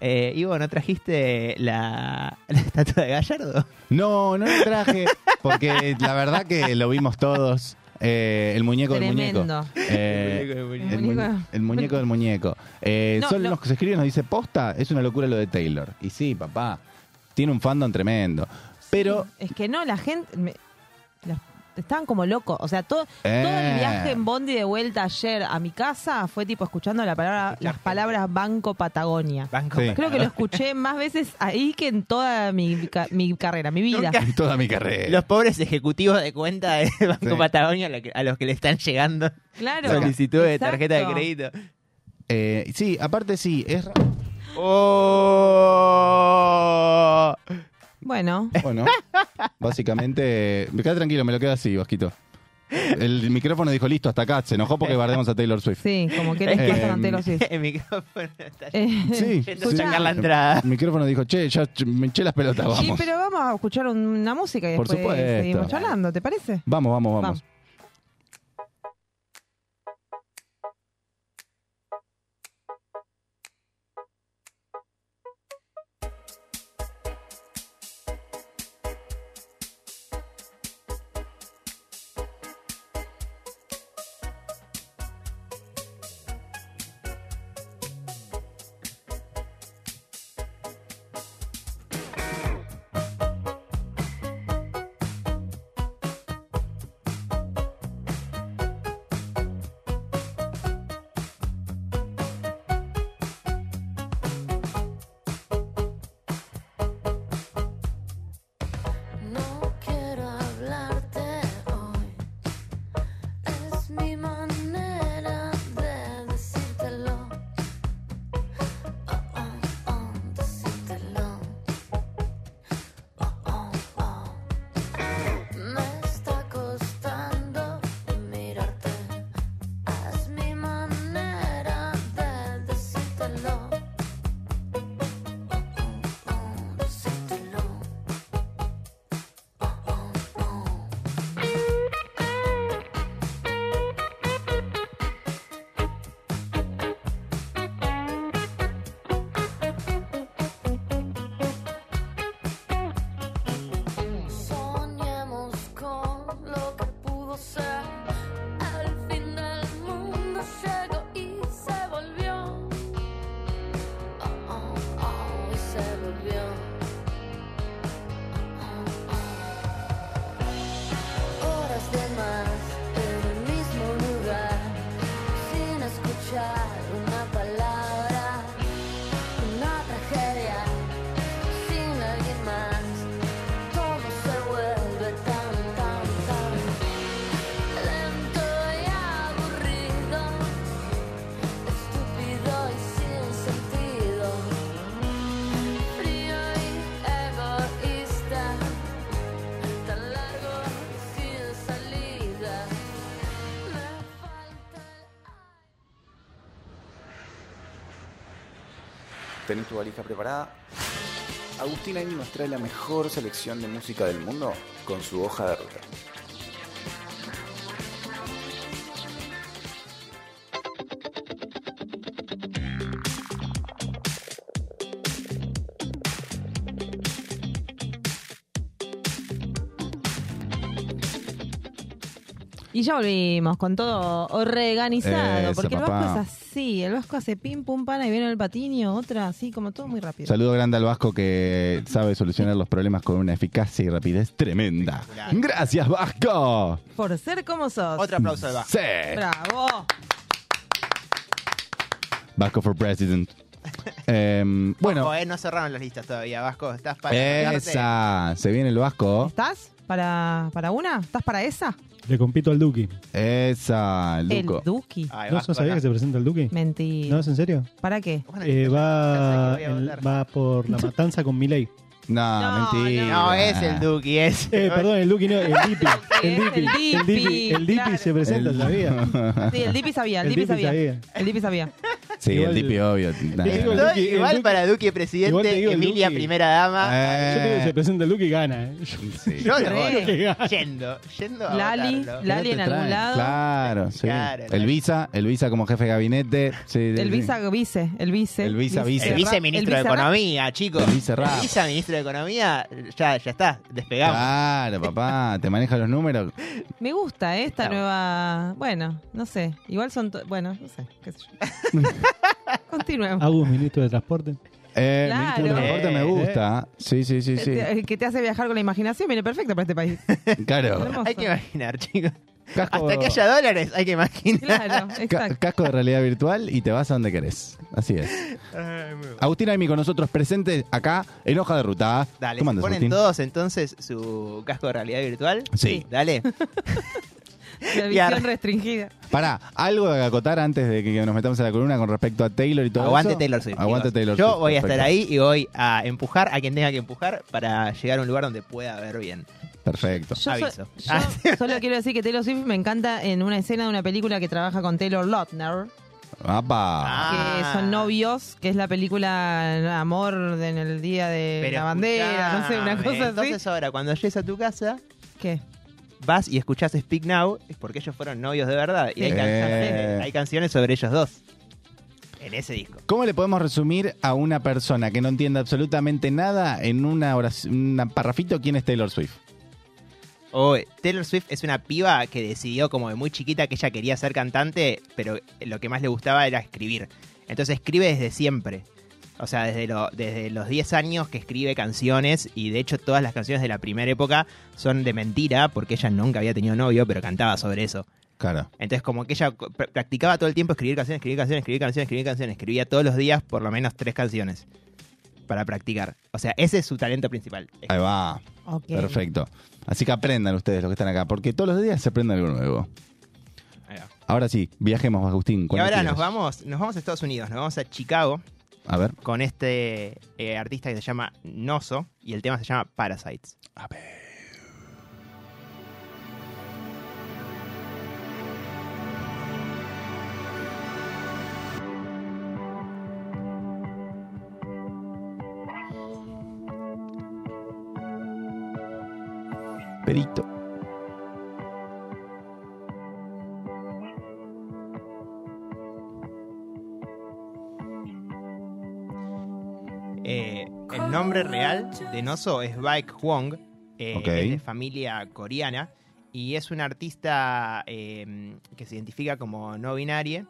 eh, Ivo, ¿no trajiste la, la estatua de Gallardo? No, no lo traje, porque la verdad que lo vimos todos. Eh, el muñeco del muñeco. Eh, El muñeco del el, muñeco. mu- el muñeco del muñeco. Eh, No, son lo- los que se escriben nos dice posta, es una locura lo de Taylor. Y sí, papá, tiene un fandom tremendo. Pero Es que no, la gente. me- los- estaban como locos. O sea, todo, Eh. todo el viaje en Bondi de vuelta ayer a mi casa fue tipo escuchando la palabra, las palabras Banco Patagonia. Banco Sí. Creo que lo escuché más veces ahí que en toda mi, ca- mi carrera, mi vida. Nunca- toda mi carrera. Los pobres ejecutivos de cuenta de Banco Sí. Patagonia a lo que- a los que le están llegando Claro. solicitudes de tarjeta de crédito. Eh, sí, aparte sí, es ¡Oh! Bueno, bueno. básicamente, me queda tranquilo, me lo quedo así, Vasquito. El micrófono dijo listo hasta acá, se enojó porque guardemos a Taylor Swift. sí, como que les Eh, pasa con Taylor Swift. El micrófono está Eh, Sí, yendo a sí. sacar la entrada. El micrófono dijo, che, ya ch- me eché las pelotas, Sí, vamos. pero vamos a escuchar una música y Por después supuesto. seguimos charlando, ¿te parece? Vamos, vamos, vamos. Vamos. ¿Tenés tu valija preparada? Agustín Aini nos trae la mejor selección de música del mundo con su hoja de ruta. Y ya volvimos con todo organizado, Eso, porque el papá. Vasco es así, el Vasco hace pim pum pana y viene el patinio, otra así, como todo muy rápido. Saludo grande al Vasco que sabe solucionar los problemas con una eficacia y rapidez tremenda. Gracias, Vasco. Por ser como sos. Otro aplauso de Vasco. Sí. Bravo. Vasco for President. Em, bueno, Ojo, eh, no cerraron las listas todavía, Vasco. Estás para esa. Se viene el Vasco. ¿Estás para, para una? ¿Estás para esa? Le compito al Duki. Esa, el El Duco. Duki. Ay, ¿No, Vasco ¿no sabía acá. que se presenta el Duki? Mentira. ¿No es en serio? ¿Para qué? Eh, va, en- va por la matanza con Milei. No, No, mentira. No, es el Duki, es. Eh, perdón, el Duki no, el Dipi. El Es Dipi. el Dipi. Dipi, El Dipi claro. se presenta, El- ¿sabía? Sí, el Dipi sabía, el, Dipi, sabía. sabía. El Dipi sabía. Sí, Igual- el Dipi, obvio. Igual Duki- para Duki presidente, Emilia Duki. primera dama. Eh, Yo te digo que se presenta el Duki y gana. eh. sí. Yo no voy. Que gana. Yendo, yendo a Lali. Lali ¿Qué en algún lado. Claro, sí. Claro, el. Visa, el Visa como jefe de gabinete. sí, El. Visa vice, el vice. El Visa vice. El viceministro de Economía, chicos. El vice. El viceministro de Economía, ya, ya está, despegamos. Claro, papá, te maneja los números. Me gusta eh, esta nueva. Bueno, no sé. Igual son. to- Bueno, no sé. Qué sé yo. Continuemos. Agus, ministro de Transporte. Eh, Claro. ministro de Transporte me Eh, gusta. Sí, sí, sí, sí. Te- Que te hace viajar con la imaginación, viene perfecto para este país. Claro. Hermoso. Hay que imaginar, chicos. Casco, Hasta que haya dólares, hay que imaginar. Claro, ca- exacto. casco de realidad virtual y te vas a donde querés. Así es. Agustín Aimi con nosotros presente acá en Hoja de Ruta. Dale, ¿Cómo ¿se andas, ponen Agustín? todos entonces su casco de realidad virtual? Sí. Dale. La visión restringida. Pará, algo de acotar antes de que nos metamos en la columna con respecto a Taylor y todo Aguante eso. Taylor Swift. Aguante. Taylor Yo Swift, voy a estar perfecto. ahí y voy a empujar a quien tenga que empujar para llegar a un lugar donde pueda ver bien. Perfecto. Yo, so- Aviso. yo solo quiero decir que Taylor Swift me encanta en una escena de una película que trabaja con Taylor Lautner, ¡Apa! Ah. que son novios, que es la película Amor en el día de Pero la bandera, no sé, una cosa Entonces así. ahora, cuando llegues a tu casa, ¿Qué? vas y escuchás Speak Now, es porque ellos fueron novios de verdad. Y hay, canciones, hay canciones sobre ellos dos. En ese disco. ¿Cómo le podemos resumir a una persona que no entiende absolutamente nada en una oración, un parrafito quién es Taylor Swift? O Taylor Swift es una piba que decidió como de muy chiquita que ella quería ser cantante, pero lo que más le gustaba era escribir. Entonces escribe desde siempre. O sea, desde, lo- desde los 10 años que escribe canciones y de hecho todas las canciones de la primera época son de mentira porque ella nunca había tenido novio, pero cantaba sobre eso. Claro. Entonces como que ella pr- practicaba todo el tiempo escribir canciones, escribir canciones, escribir canciones, escribir canciones. Escribía todos los días por lo menos tres canciones para practicar. O sea, ese es su talento principal. Ahí va. Perfecto. Así que aprendan ustedes los que están acá, porque todos los días se aprende algo nuevo. Ahí va. Ahora sí, viajemos, Agustín. Y ahora nos vamos, nos vamos a Estados Unidos, nos vamos a Chicago A ver. con este eh, artista que se llama Noso y el tema se llama Parasites. A ver. Perito. Eh, el nombre real de Noso es Baek Hwong, eh, es de familia coreana y es un artista eh, que se identifica como no binario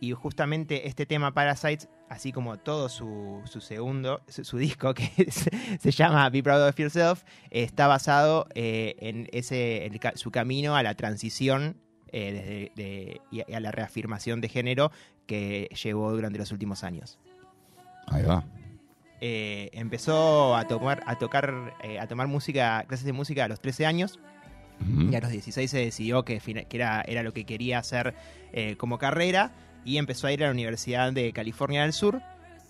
y justamente este tema Parasites, así como todo su, su segundo, su, su disco que es- se llama Be Proud of Yourself, está basado eh, en ese ca- su camino a la transición eh, desde- de- y a- la reafirmación de género que llevó durante los últimos años. Ahí va. eh, empezó a tomar, a tocar, a tomar música, clases de música a los 13 años. Y a los 16 se decidió que, que era, era lo que quería hacer como carrera y empezó a ir a la Universidad de California del Sur.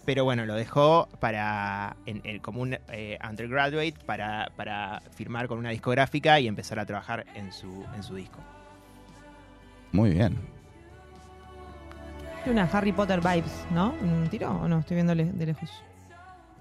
Pero bueno, lo dejó para en, en- como un eh, undergraduate para, para firmar con una discográfica y empezar a trabajar en su, en su disco. Muy bien. Una Harry Potter vibes, ¿no? ¿Un tiro o no? Estoy viendo de lejos.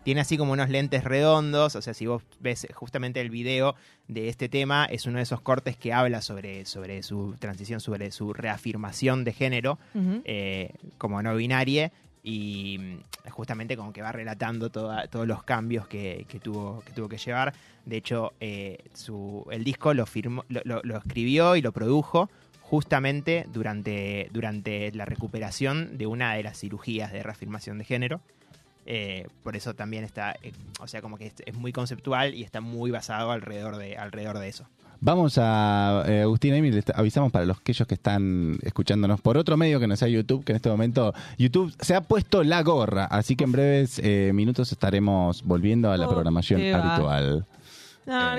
Tiene así como unos lentes redondos, o sea, si vos ves justamente el video de este tema, es uno de esos cortes que habla sobre, sobre su transición, sobre su reafirmación de género eh, como no binaria y mm, justamente como que va relatando toda- todos los cambios que, que tuvo, que tuvo que llevar. De hecho, eh, su, el disco lo, firmó, lo, lo- lo escribió y lo produjo justamente durante, durante la recuperación de una de las cirugías de reafirmación de género. Eh, por eso también está, eh, o sea, como que es, es muy conceptual y está muy basado alrededor de, alrededor de eso. Vamos a eh, Agustín Amy, les avisamos para los aquellos que están escuchándonos por otro medio que no sea YouTube, que en este momento YouTube se ha puesto la gorra, así que en breves eh, minutos estaremos volviendo a la Oh, programación habitual. No.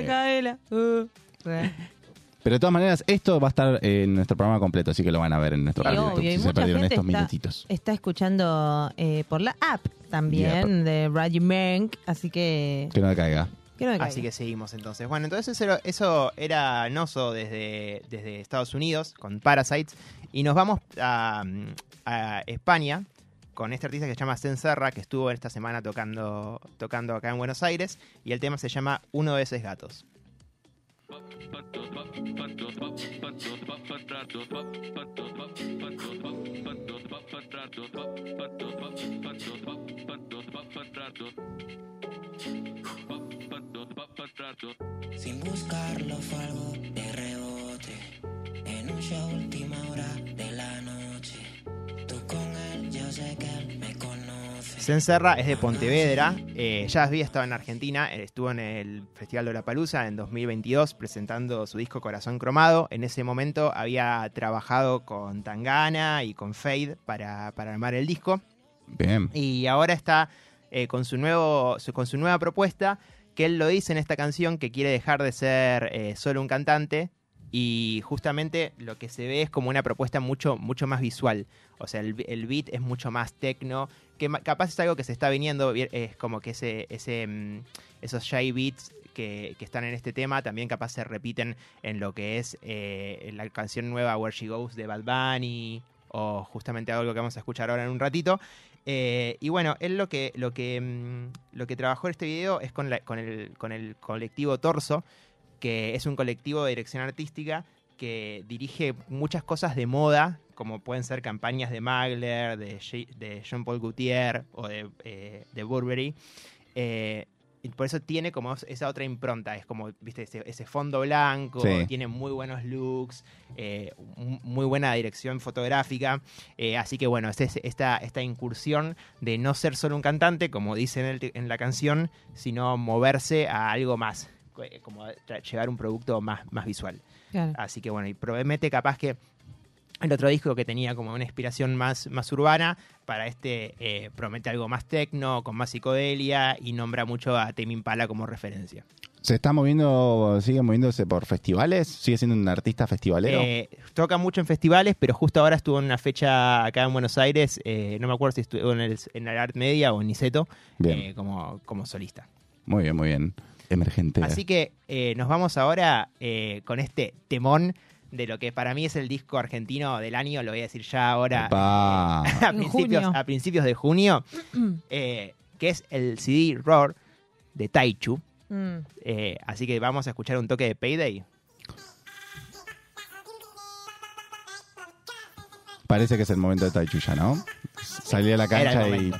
Uh. Pero de todas maneras, esto va a estar en nuestro programa completo, así que lo van a ver en nuestro canal de obvio, YouTube y si se mucha perdieron gente estos está, minutitos. está escuchando eh, por la app también de Radio Mank, así que Que no caiga. que no me Así caiga. que seguimos entonces. Bueno, entonces eso, era- eso era Noso desde, desde Estados Unidos con Parasites. Y nos vamos a, a España con este artista que se llama Serra, que estuvo esta semana tocando, tocando acá en Buenos Aires. Y el tema se llama Uno de esos gatos. Sin buscarlo fue algo de rebote. En un show última hora de la noche. Senserra es de Pontevedra, eh, ya había estado en Argentina, eh, estuvo en el Festival de la Palusa en 2022 presentando su disco Corazón Cromado. En ese momento había trabajado con Tangana y con Fade para, para armar el disco. Bien. Y ahora está eh, con, su nuevo, su- con su nueva propuesta, que él lo dice en esta canción, que quiere dejar de ser eh, solo un cantante. Y justamente lo que se ve es como una propuesta mucho, mucho más visual. O sea, el, beat es mucho más tecno, que capaz es algo que se está viniendo, vi- es como que ese, ese, mm, esos shy beats que, que están en este tema también capaz se repiten en lo que es eh, la canción nueva Where She Goes de Bad Bunny, o justamente algo que vamos a escuchar ahora en un ratito. Eh, y bueno, él lo que, lo que, mm, lo que trabajó en este video es con, el, con el colectivo Torso, que es un colectivo de dirección artística que dirige muchas cosas de moda, como pueden ser campañas de Magler, de, de Jean-Paul Gaultier o de, eh, de Burberry. Eh, y por eso tiene como esa otra impronta, es como, viste, ese, ese fondo blanco, Sí. tiene muy buenos looks, eh, muy buena dirección fotográfica. eh, así que bueno, es es- esta, esta incursión de no ser solo un cantante, como dice en, el- en la canción, sino moverse a algo más, como tra- llevar un producto más, más visual. Claro. Así que bueno, y promete capaz que el otro disco que tenía como una inspiración más, más urbana, para este eh, promete algo más tecno, con más psicodelia y nombra mucho a Tame Impala como referencia. ¿Se está moviendo, sigue moviéndose por festivales? ¿Sigue siendo un artista festivalero? Eh, toca mucho en festivales, pero justo ahora estuvo en una fecha acá en Buenos Aires, eh, no me acuerdo si estuvo en el, en el Art Media o en Niceto, Bien. eh, como, como solista. Muy bien, muy bien. Emergente. Así que eh, nos vamos ahora eh, con este temón de lo que para mí es el disco argentino del año, lo voy a decir ya ahora Epa. a, principios, junio. a principios de junio, eh, que es el CD Roar de Taichu. Mm. Eh, así que vamos a escuchar un toque de Payday. Parece que es el momento de Taichuya, ¿no? Salí a la cancha y...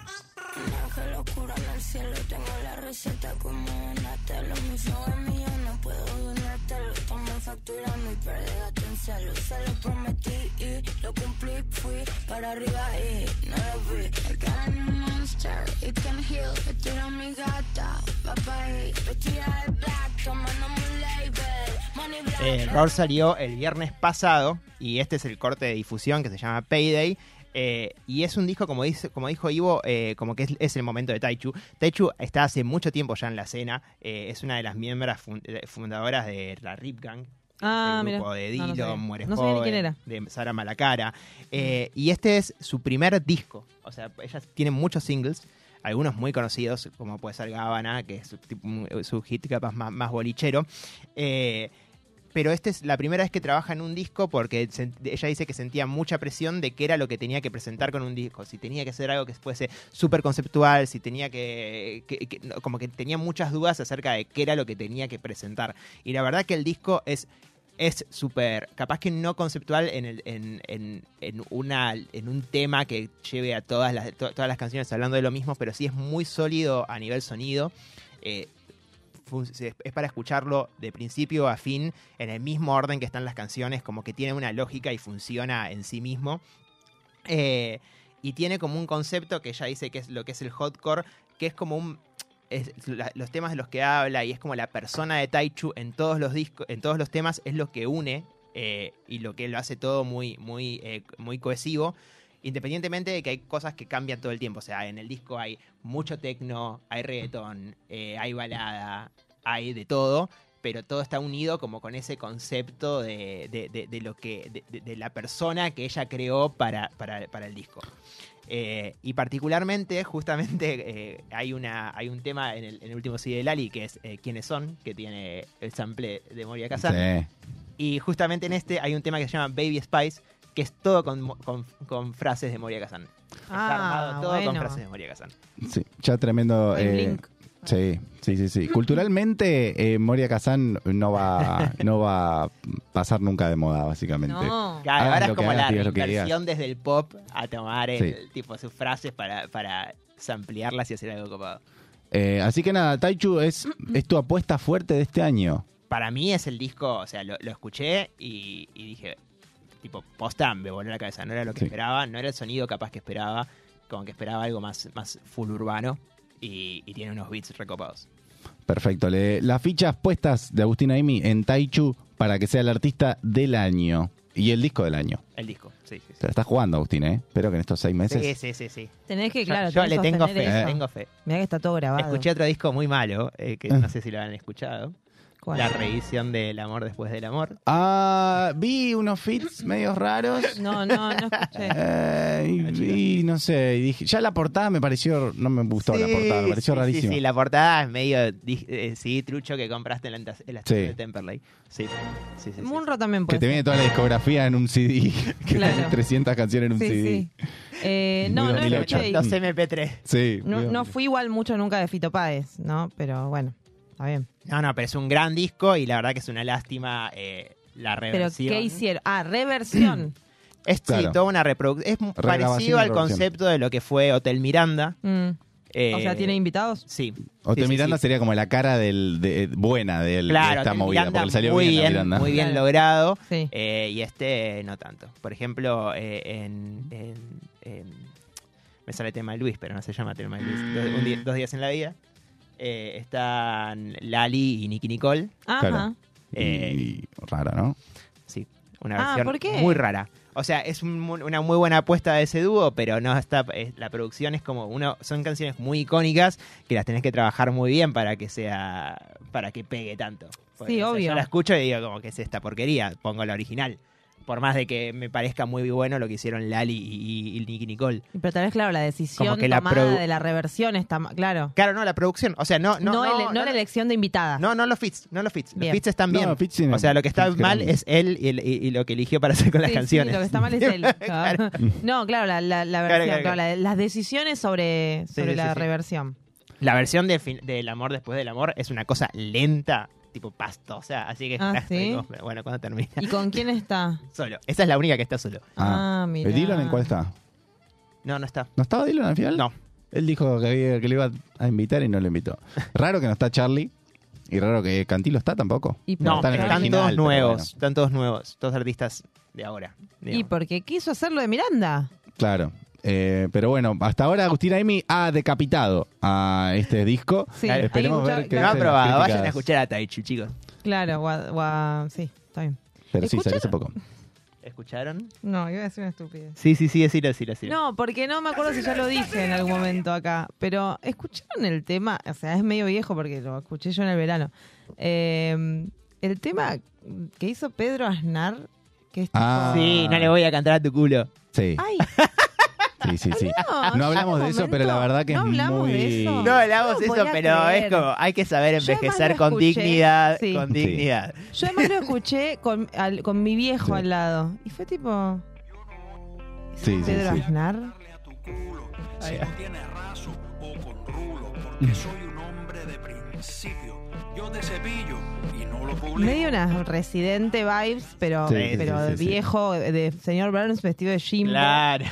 para arriba y no lo vi I got a new monster, it can heal Vestida a mi gata, va pa' ahí Vestida de black, tomándome un label Money black, Eh, Roar salió el viernes pasado y este es el corte de difusión que se llama Payday. eh, y es un disco, como, dice, como dijo Ivo, eh, como que es, es el momento de Taichu. Taichu está hace mucho tiempo ya en la escena. eh, es una de las miembros fun- fundadoras de la Rip Gang. Ah, el mira. grupo de No, no Dilo, No sabía ni Joven, quién era. de Sara Malacara. Eh, y este es su primer disco. O sea, ella tiene muchos singles, algunos muy conocidos, como puede ser Gabana, que es su, un- su hit capaz más, más bolichero. Eh, pero esta es la primera vez que trabaja en un disco porque ella dice que sentía mucha presión de qué era lo que tenía que presentar con un disco. Si tenía que ser algo que fuese súper conceptual, si tenía que, que- que- no, Como que tenía muchas dudas acerca de qué era lo que tenía que presentar. Y la verdad que el disco es es súper, capaz que no conceptual en, el, en, en, en, una, en un tema que lleve a todas las, to- todas las canciones hablando de lo mismo, pero sí es muy sólido a nivel sonido. Eh, es para escucharlo de principio a fin en el mismo orden que están las canciones, como que tiene una lógica y funciona en sí mismo. Eh, y tiene como un concepto que ella dice que es lo que es el hotcore, que es como un los temas de los que habla y es como la persona de Taichu en todos los discos, en todos los temas es lo que une eh, y lo que lo hace todo muy, muy, eh, muy cohesivo. Independientemente de que hay cosas que cambian todo el tiempo. O sea, en el disco hay mucho tecno, hay reggaetón, eh, hay balada, hay de todo. pero todo está unido como con ese concepto de, de- de- lo que de la persona que ella creó para, para, para el disco. Eh, y particularmente, justamente, eh, hay una hay un tema en el, en el último CD de Lali que es eh, ¿Quiénes son? que tiene el sample de Moria Kazan. Sí. Y justamente en este hay un tema que se llama Baby Spice, que es todo con, con- con frases de Moria Kazan. Está Ah, armado todo con bueno. frases de Moria Kazan. Sí, ya tremendo. El eh. Sí, sí, sí, sí. Culturalmente, eh, Moria Kazan no va, no va a pasar nunca de moda, básicamente. No. Claro, ahora es como hagas, la versión desde el pop a tomar el, Sí. tipo sus frases para, para ampliarlas y hacer algo copado. Eh, así que nada, Taichu es, es tu apuesta fuerte de este año. Para mí es el disco, o sea, lo, lo escuché y, y dije, tipo, posta, me voló la cabeza. No era lo que Sí. esperaba, no era el sonido capaz que esperaba, como que esperaba algo más, más full urbano y, y tiene unos beats recopados. Perfecto. Le- las fichas puestas de Agustín Aimi en Taichu para que sea el artista del año y el disco del año. El disco, sí, sí. Se la está jugando, Agustín, ¿eh? Espero que en estos seis meses. Sí, sí, sí, sí. Tenés que, Yo- claro, yo, tenés le tengo fe, eso. tengo fe. Mirá que está todo grabado. Escuché otro disco muy malo, eh, que no sé si lo han escuchado. ¿Cuál? La reedición del amor después del amor. Ah, vi unos fits medios raros. No, no, no escuché. Eh, y, y no sé, y dije, ya la portada me pareció, no me gustó la portada, me pareció sí, rarísimo. Sí, sí, la portada es medio, di- eh, sí, trucho que compraste en la, en la estación Sí. de Temperley. Sí, sí, sí. sí. Munro también Que puede te viene toda la discografía en un CD, que Claro. tiene 300 canciones en un Sí, CD. sí. Eh, no, no 2008. escuché. y- Los MP3. Sí. No, no fui igual mucho nunca de Fito Páez, ¿no? Pero bueno, está bien. No, no, pero es un gran disco y la verdad que es una lástima eh, la Pero reversión. ¿qué hicieron? Ah, reversión. Es sí, Claro. toda una reproducción. Es parecido al concepto de lo que fue Hotel Miranda. Mm. Eh, o sea, ¿tiene invitados? Sí. Hotel Sí, sí, Miranda sí. sería como la cara del, de, buena del, de Claro, esta Hotel movida, Miranda porque salió muy bien, a bien, Miranda. muy bien Claro. logrado. Sí. eh, y este no tanto. Por ejemplo, eh, en, en- en- Me sale tema de Luis, pero no se llama tema de Luis. Dos, un día- dos días en la vida. Eh, están Lali y Nicky Nicole. Ajá. Claro. Eh, Y raro, ¿no? Sí, una Ah, versión ¿por qué? muy rara. O sea, es un mu- una muy buena apuesta de ese dúo, pero no está. es- la producción es como uno. Son canciones muy icónicas que las tenés que trabajar muy bien para que sea. para que pegue tanto. Porque, Sí, o sea, obvio. Yo la escucho y digo, como que es esta porquería. Pongo la original. Por más de que me parezca muy bueno lo que hicieron Lali y, y Nicky Nicole. Pero tal vez, claro, la decisión que la tomada produ- de la reversión está claro. Claro, no, la producción. O sea, no. No, No, no, ele- no no, la elección de invitada. no, no los fits, no los fits. Los fits están bien. O sea, lo que está mal es él y, el- y- y lo que eligió para hacer con las Sí, sí, canciones. lo que está mal es él. Claro. No, claro, la, la, la versión, claro, claro, la- las decisiones sobre, sobre sí, la sí, sí. reversión. La versión de fin- del amor después del amor es una cosa lenta, tipo pastosa, así que Ah, bueno, cuando termina ¿Y con quién está? solo. Esa es la única que está solo. Ah, mirá. ¿El Dylan en cuál está? No, no está. ¿No estaba Dylan al final? No. Él dijo que, había- que le iba a invitar y no lo invitó. Raro que no está Charlie. Y raro que Cantilo está tampoco. Y No, están original, todos nuevos, bueno. están todos nuevos, todos artistas de ahora. Y digamos. porque quiso hacerlo de Miranda. Claro. Eh, pero bueno, hasta ahora Agustín Aimi ha decapitado a este disco. Sí, Claro, Esperemos que ver escuchar- qué no las probado, vayan a escuchar a Taichu, chicos. Claro, gua- gua- sí, está bien. Pero sí, salió hace ¿Escucharon? poco. ¿Escucharon? No, iba a decir una estupidez. Sí, sí, sí, decilo, decilo, decilo. No, porque no me acuerdo si ya lo dije en algún momento acá. Pero, ¿escucharon el tema? O sea, es medio viejo porque lo escuché yo en el verano. Eh, el tema que hizo Pedro Aznar, que es tipo- Ah. Sí, no le voy a cantar a tu culo. Sí, Ay, sí, sí, sí. no, No hablamos de eso, pero la verdad que no es hablamos muy... de eso. No hablamos No de eso, pero creer. es como, hay que saber envejecer con escuché, dignidad, sí. con Sí. dignidad. Yo además lo escuché con, al- con mi viejo Sí. al lado. Y fue tipo. Sí, sí, Pedro sí. Aznar. Ahí va. tiene raso o con rulo, porque soy un hombre de principio. Yo te cepillo y no lo publico. Medio una residente vibes, pero, pero sí, sí, sí. viejo, de señor Burns vestido de Jimbo. Claro.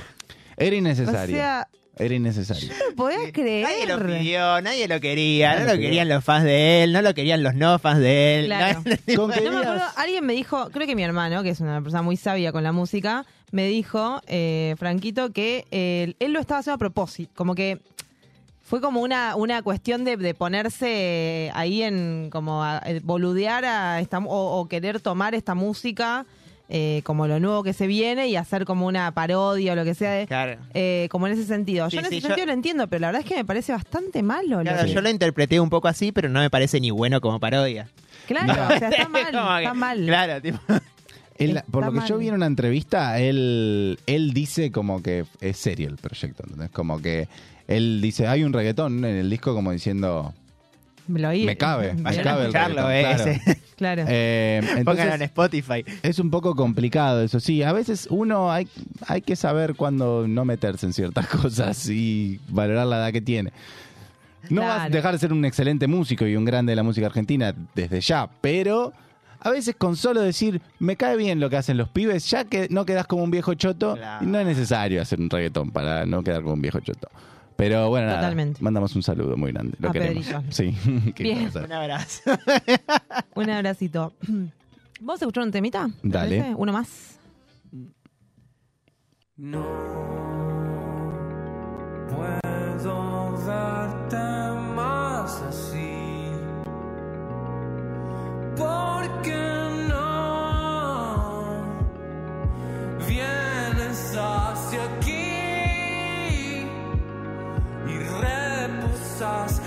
Era O innecesario. sea, Era innecesario. no lo podía creer. Nadie lo pidió, nadie lo quería, Nadie no lo querían los fans de él, no lo querían los no fans de él. Claro. No me acuerdo, alguien me dijo, creo que mi hermano, que es una persona muy sabia con la música, me dijo, eh, Franquito, que eh, él lo estaba haciendo a propósito, como que fue como una, una cuestión de, de ponerse ahí en, como a, eh, boludear a esta, o, o querer tomar esta música eh, como lo nuevo que se viene y hacer como una parodia o lo que sea, de- Claro. eh, como en ese sentido. Sí, yo en sí, ese yo- sentido lo entiendo, pero la verdad es que me parece bastante malo. lo Claro, que- yo lo interpreté un poco así, pero no me parece ni bueno como parodia. Claro, o sea, está mal, que- está mal. Claro, tipo. Él- por lo que yo vi en una entrevista, él, él dice como que es serio el proyecto, ¿entendés? Como que él dice, hay un reggaetón en el disco como diciendo, lo oí. me cabe, me Vayan a cabe el escucharlo, reggaetón, eh, claro. ese. Claro. Eh, Pónganlo en entonces, Spotify. es un poco complicado eso, sí. A veces uno hay, hay que saber cuándo no meterse en ciertas cosas y valorar la edad que tiene. No vas a dejar de ser un excelente músico y un grande de la música argentina desde ya, pero a veces con solo decir, me cae bien lo que hacen los pibes, ya que no quedas como un viejo choto, Claro. no es necesario hacer un reggaetón para no quedar como un viejo choto. Pero bueno, nada, Totalmente. mandamos un saludo muy grande. Lo A queremos. Pedrito. Sí, ¿qué Bien. Un abrazo. Un abracito. ¿Vos escuchar un temita? ¿Te Dale. parece? Uno más. No puedo darte más así. Porque no vienes hacia y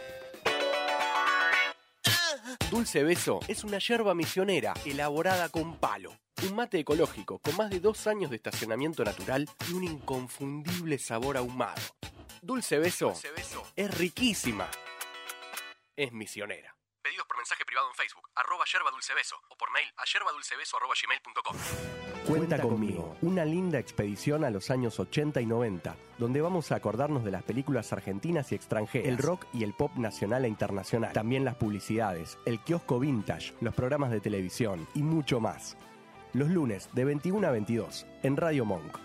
Dulce Beso es una yerba misionera elaborada con palo. Un mate ecológico con más de dos años de estacionamiento natural y un inconfundible sabor ahumado. Dulce Beso, es riquísima. Es misionera. Pedidos por mensaje privado en Facebook, arroba yerba dulce beso, o por mail a yerbadulcebeso arroba gmail.com. Cuenta conmigo, una linda expedición a los años 80 y 90, donde vamos a acordarnos de las películas argentinas y extranjeras, el rock y el pop nacional e internacional, también las publicidades, el kiosco vintage, los programas de televisión y mucho más. Los lunes de 21 a 22 en Radio Monk.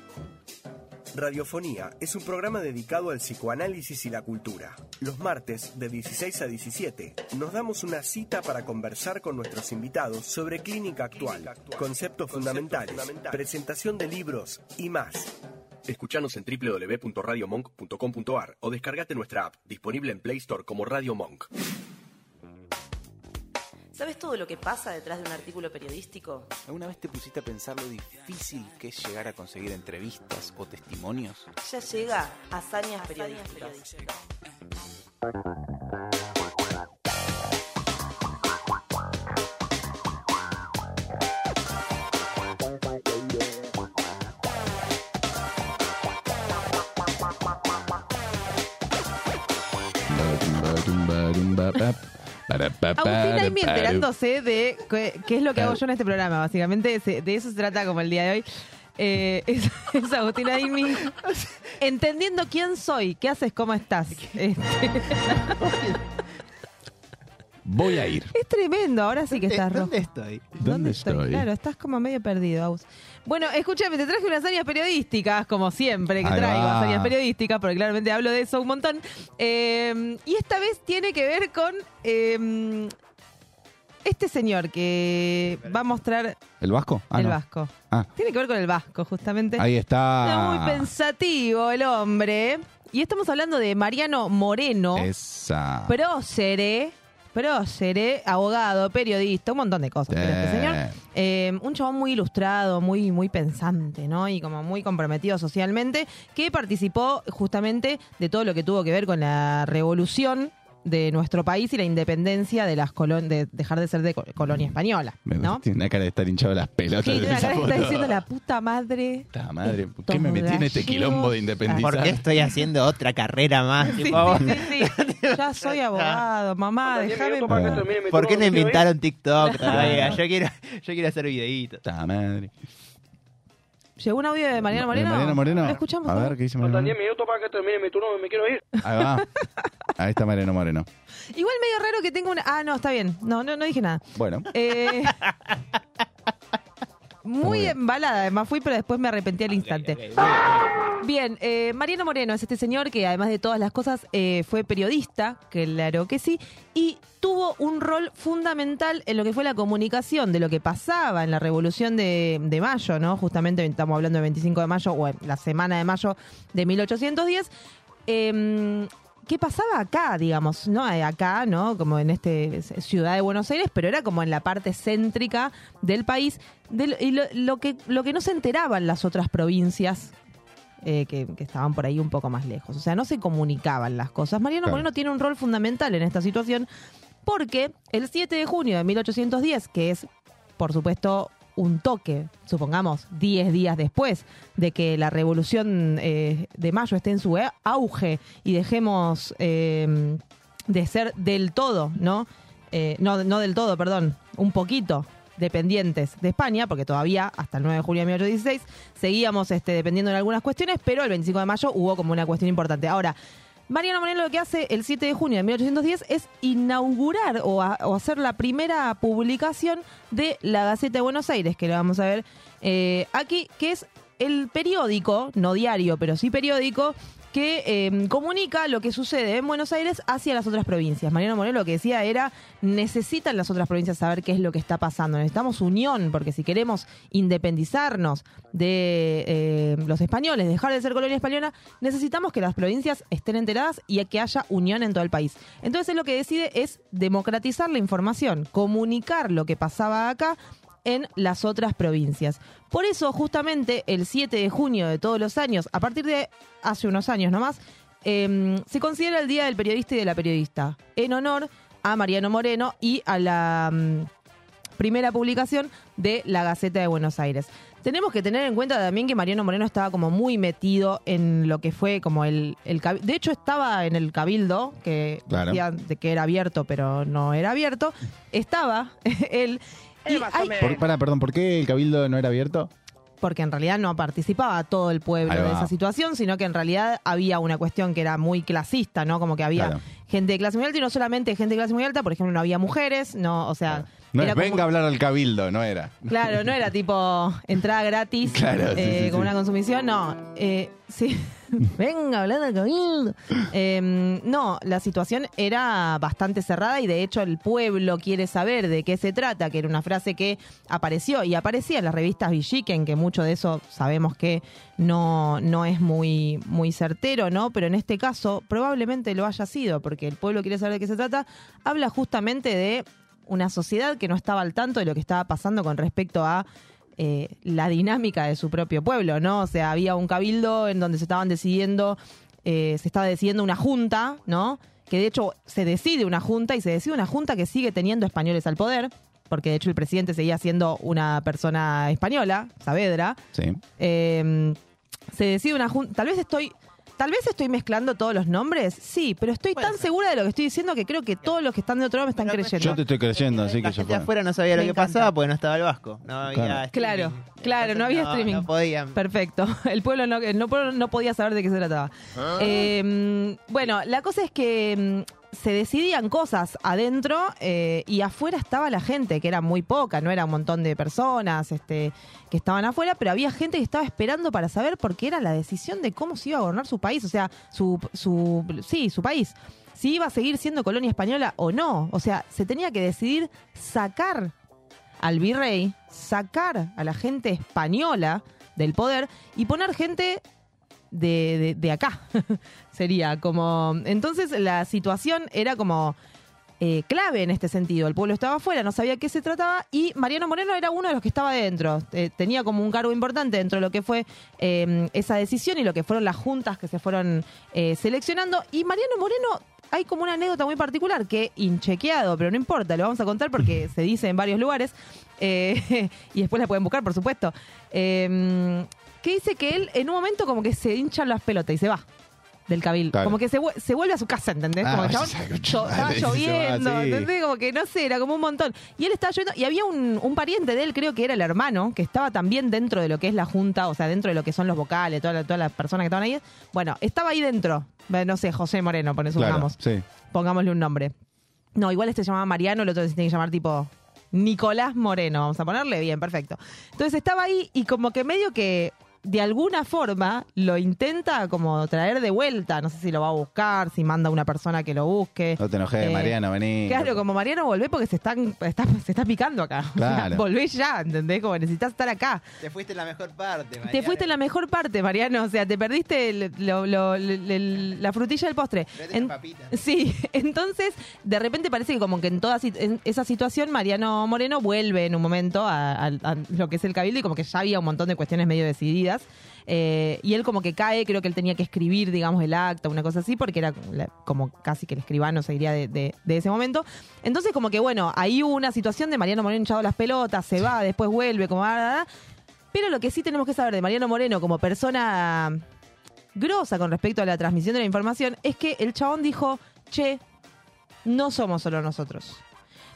Radiofonía es un programa dedicado al psicoanálisis y la cultura. Los martes, de 16 a 17, nos damos una cita para conversar con nuestros invitados sobre clínica actual, conceptos fundamentales, presentación de libros y más. Escuchanos en www.radiomonk.com.ar o descargate nuestra app, disponible en Play Store como Radio Monk. ¿Sabes todo lo que pasa detrás de un artículo periodístico? ¿Alguna vez te pusiste a pensar lo difícil que es llegar a conseguir entrevistas o testimonios? Ya llega Hazañas Periodísticas. Agustín Aimi enterándose de qué, qué es lo que hago yo en este programa, básicamente. De eso se trata como el día de hoy. Eh, es, es Agustín Aimi entendiendo quién soy, qué haces, cómo estás. Este, Voy a ir. es tremendo, ahora sí que estás rojo. ¿Dónde estoy? ¿Dónde estoy? Claro, estás como medio perdido, Agus. Bueno, escúchame, te traje unas áreas periodísticas, como siempre que Ahí traigo va. áreas periodísticas, porque claramente hablo de eso un montón. Eh, y esta vez tiene que ver con eh, este señor que va a mostrar ¿El Vasco? Ah, el no. Vasco. Ah. Tiene que ver con el Vasco, justamente. Ahí está. Está muy pensativo el hombre. Y estamos hablando de Mariano Moreno. Esa. Prócere, prócere, abogado, periodista, un montón de cosas. Pero este señor, eh, un chabón muy ilustrado, muy, muy pensante, ¿no? Y como muy comprometido socialmente, que participó justamente de todo lo que tuvo que ver con la revolución de nuestro país y la independencia de las colon de dejar de ser de co- colonia española, ¿no? Tiene una cara de estar hinchado las pelotas. Sí, de la esa cara está foto. diciendo la puta madre. Puta madre, ¿por qué me metí en este quilombo de independizar? ¿Por qué estoy haciendo otra carrera más? Sí, tipo, sí, sí, sí. Ya soy abogado, mamá, déjame. ¿Por qué no inventaron TikTok todavía? Yo quiero, yo quiero hacer videitos. Puta madre. Llegó un audio de Mariano Moreno. Mariano Moreno. ¿Lo escuchamos? A ¿no? ver, ¿qué dice Moreno? 10 minutos para que termine mi turno, me quiero ir. Ahí va. Ahí está Mariano Moreno. Igual medio raro que tenga una. Ah, no, está bien. No, no, no dije nada. Bueno. Eh, muy embalada, además fui, pero después me arrepentí al instante. Bien, eh, Mariano Moreno es este señor que además de todas las cosas eh, fue periodista, claro que sí, y tuvo un rol fundamental en lo que fue la comunicación de lo que pasaba en la Revolución de, de Mayo, ¿no? Justamente estamos hablando del 25 de mayo, o en la semana de mayo de 1810. Em, ¿Qué pasaba acá, digamos? ¿No? Eh, Acá, ¿no? Como en este ciudad de Buenos Aires, pero era como en la parte céntrica del país. de y lo, lo que, lo que no se enteraban las otras provincias eh, que, que estaban por ahí un poco más lejos. O sea, no se comunicaban las cosas. Mariano Claro. Moreno tiene un rol fundamental en esta situación porque el 7 de junio de 1810, que es, por supuesto, un toque, supongamos, 10 días después de que la revolución eh, de mayo esté en su auge y dejemos eh, de ser del todo, ¿no? Eh, no, no del todo, perdón, un poquito dependientes de España, porque todavía hasta el 9 de julio de 1816 seguíamos este, dependiendo en algunas cuestiones, pero el 25 de mayo hubo como una cuestión importante. Ahora, Mariano Moreno lo que hace el 7 de junio de 1810 es inaugurar o, a- o hacer la primera publicación de la Gaceta de Buenos Aires, que lo vamos a ver eh, aquí, que es el periódico, no diario, pero sí periódico, que eh, comunica lo que sucede en Buenos Aires hacia las otras provincias. Mariano Moreno lo que decía era, necesitan las otras provincias saber qué es lo que está pasando. Necesitamos unión, porque si queremos independizarnos de eh, los españoles, dejar de ser colonia española, necesitamos que las provincias estén enteradas y que haya unión en todo el país. Entonces él lo que decide es democratizar la información, comunicar lo que pasaba acá en las otras provincias. Por eso, justamente, el 7 de junio de todos los años, a partir de hace unos años nomás, eh, se considera el Día del Periodista y de la Periodista, en honor a Mariano Moreno y a la mm, primera publicación de la Gaceta de Buenos Aires. Tenemos que tener en cuenta también que Mariano Moreno estaba como muy metido en lo que fue como el, De hecho, estaba en el cabildo, que Claro. decían de que era abierto, pero no era abierto. Estaba él... y hay- Por, para, perdón, ¿por qué el cabildo no era abierto? porque en realidad no participaba todo el pueblo de esa situación, sino que en realidad había una cuestión que era muy clasista, ¿no? Como que había Claro. gente de clase muy alta y no solamente gente de clase muy alta, por ejemplo, no había mujeres, no, o sea, No Era es venga como- a hablar al cabildo, no era. Claro, no era tipo entrada gratis Claro, eh, sí, con sí. una consumición, no. Eh, sí. Venga, hablando al cabildo. Eh, no, la situación era bastante cerrada y de hecho el pueblo quiere saber de qué se trata, que era una frase que apareció y aparecía en las revistas Villiquen, que mucho de eso sabemos que no, no es muy, muy certero, ¿no? Pero en este caso probablemente lo haya sido, porque el pueblo quiere saber de qué se trata, habla justamente de una sociedad que no estaba al tanto de lo que estaba pasando con respecto a eh, la dinámica de su propio pueblo, ¿no? O sea, había un cabildo en donde se estaban decidiendo, eh, se estaba decidiendo una junta, ¿no? Que de hecho se decide una junta y se decide una junta que sigue teniendo españoles al poder, porque de hecho el presidente seguía siendo una persona española, Saavedra. Sí. Eh, se decide una junta. Tal vez estoy. Tal vez estoy mezclando todos los nombres, sí, pero estoy tan segura de lo que estoy diciendo que creo que todos los que están de otro lado me están creyendo. Yo te estoy creyendo, así que La ya gente fue. afuera no sabía lo Me que encanta. pasaba porque no estaba el vasco. No había Claro. Claro, streaming. claro, no había streaming. no podían. Perfecto. El pueblo no, el no- pueblo no podía saber de qué se trataba. Eh, bueno, la cosa es que mm, se decidían cosas adentro eh, y afuera estaba la gente, que era muy poca, no era un montón de personas este, que estaban afuera, pero había gente que estaba esperando para saber porque era la decisión de cómo se iba a gobernar su país, o sea, su, su sí, su país. Si iba a seguir siendo colonia española o no. O sea, se tenía que decidir sacar al virrey, sacar a la gente española del poder y poner gente de, de- de acá. Sería como. Entonces la situación era como. eh, clave en este sentido. El pueblo estaba afuera, no sabía qué se trataba y Mariano Moreno era uno de los que estaba dentro. Eh, tenía como un cargo importante dentro de lo que fue eh, esa decisión y lo que fueron las juntas que se fueron eh, seleccionando. Y Mariano Moreno, hay como una anécdota muy particular que inchequeado, pero no importa, lo vamos a contar porque se dice en varios lugares y después la pueden buscar, por supuesto. Que dice que él en un momento como que se hinchan las pelotas y se va del cabildo. Claro. Como que se, vu- se vuelve a su casa, ¿entendés? Ah, como que estaba va lloviendo. ¿entendés? Como que no sé, era como un montón. Y él estaba lloviendo y había un, un pariente de él, creo que era el hermano, que estaba también dentro de lo que es la junta, o sea, dentro de lo que son los vocales, todas las todas las personas que estaban ahí. Bueno, estaba ahí dentro. Eh, No sé, José Moreno, pone Claro, supongamos. sí. Pongámosle un nombre. No, igual este se llamaba Mariano, el otro se tiene que llamar tipo Nicolás Moreno, vamos a ponerle bien, perfecto. Entonces estaba ahí y como que medio que de alguna forma lo intenta como traer de vuelta, no sé si lo va a buscar, si manda una persona que lo busque. No te enojes, Eh, Mariano, vení. Claro, como Mariano, volvé porque se están, está, se está picando acá. O sea, Claro. volvé ya, ¿entendés? Como necesitas estar acá. Te fuiste en la mejor parte, Te fuiste en la mejor parte, Mariano. O sea, te perdiste el- lo- lo- el- el- la frutilla del postre. En- sí, entonces, de repente parece que como que en toda en esa situación, Mariano Moreno vuelve en un momento a, a- a lo que es el cabildo y como que ya había un montón de cuestiones medio decididas. Eh, y él como que cae, creo que él tenía que escribir, digamos, el acta, una cosa así, porque era como casi que el escribano se diría de, ese momento. Entonces, como que bueno, ahí hubo una situación de Mariano Moreno hinchado las pelotas, se va, después vuelve, como... ah, ah, ah. Pero lo que sí tenemos que saber de Mariano Moreno como persona grosa con respecto a la transmisión de la información es que el chabón dijo, che, no somos solo nosotros.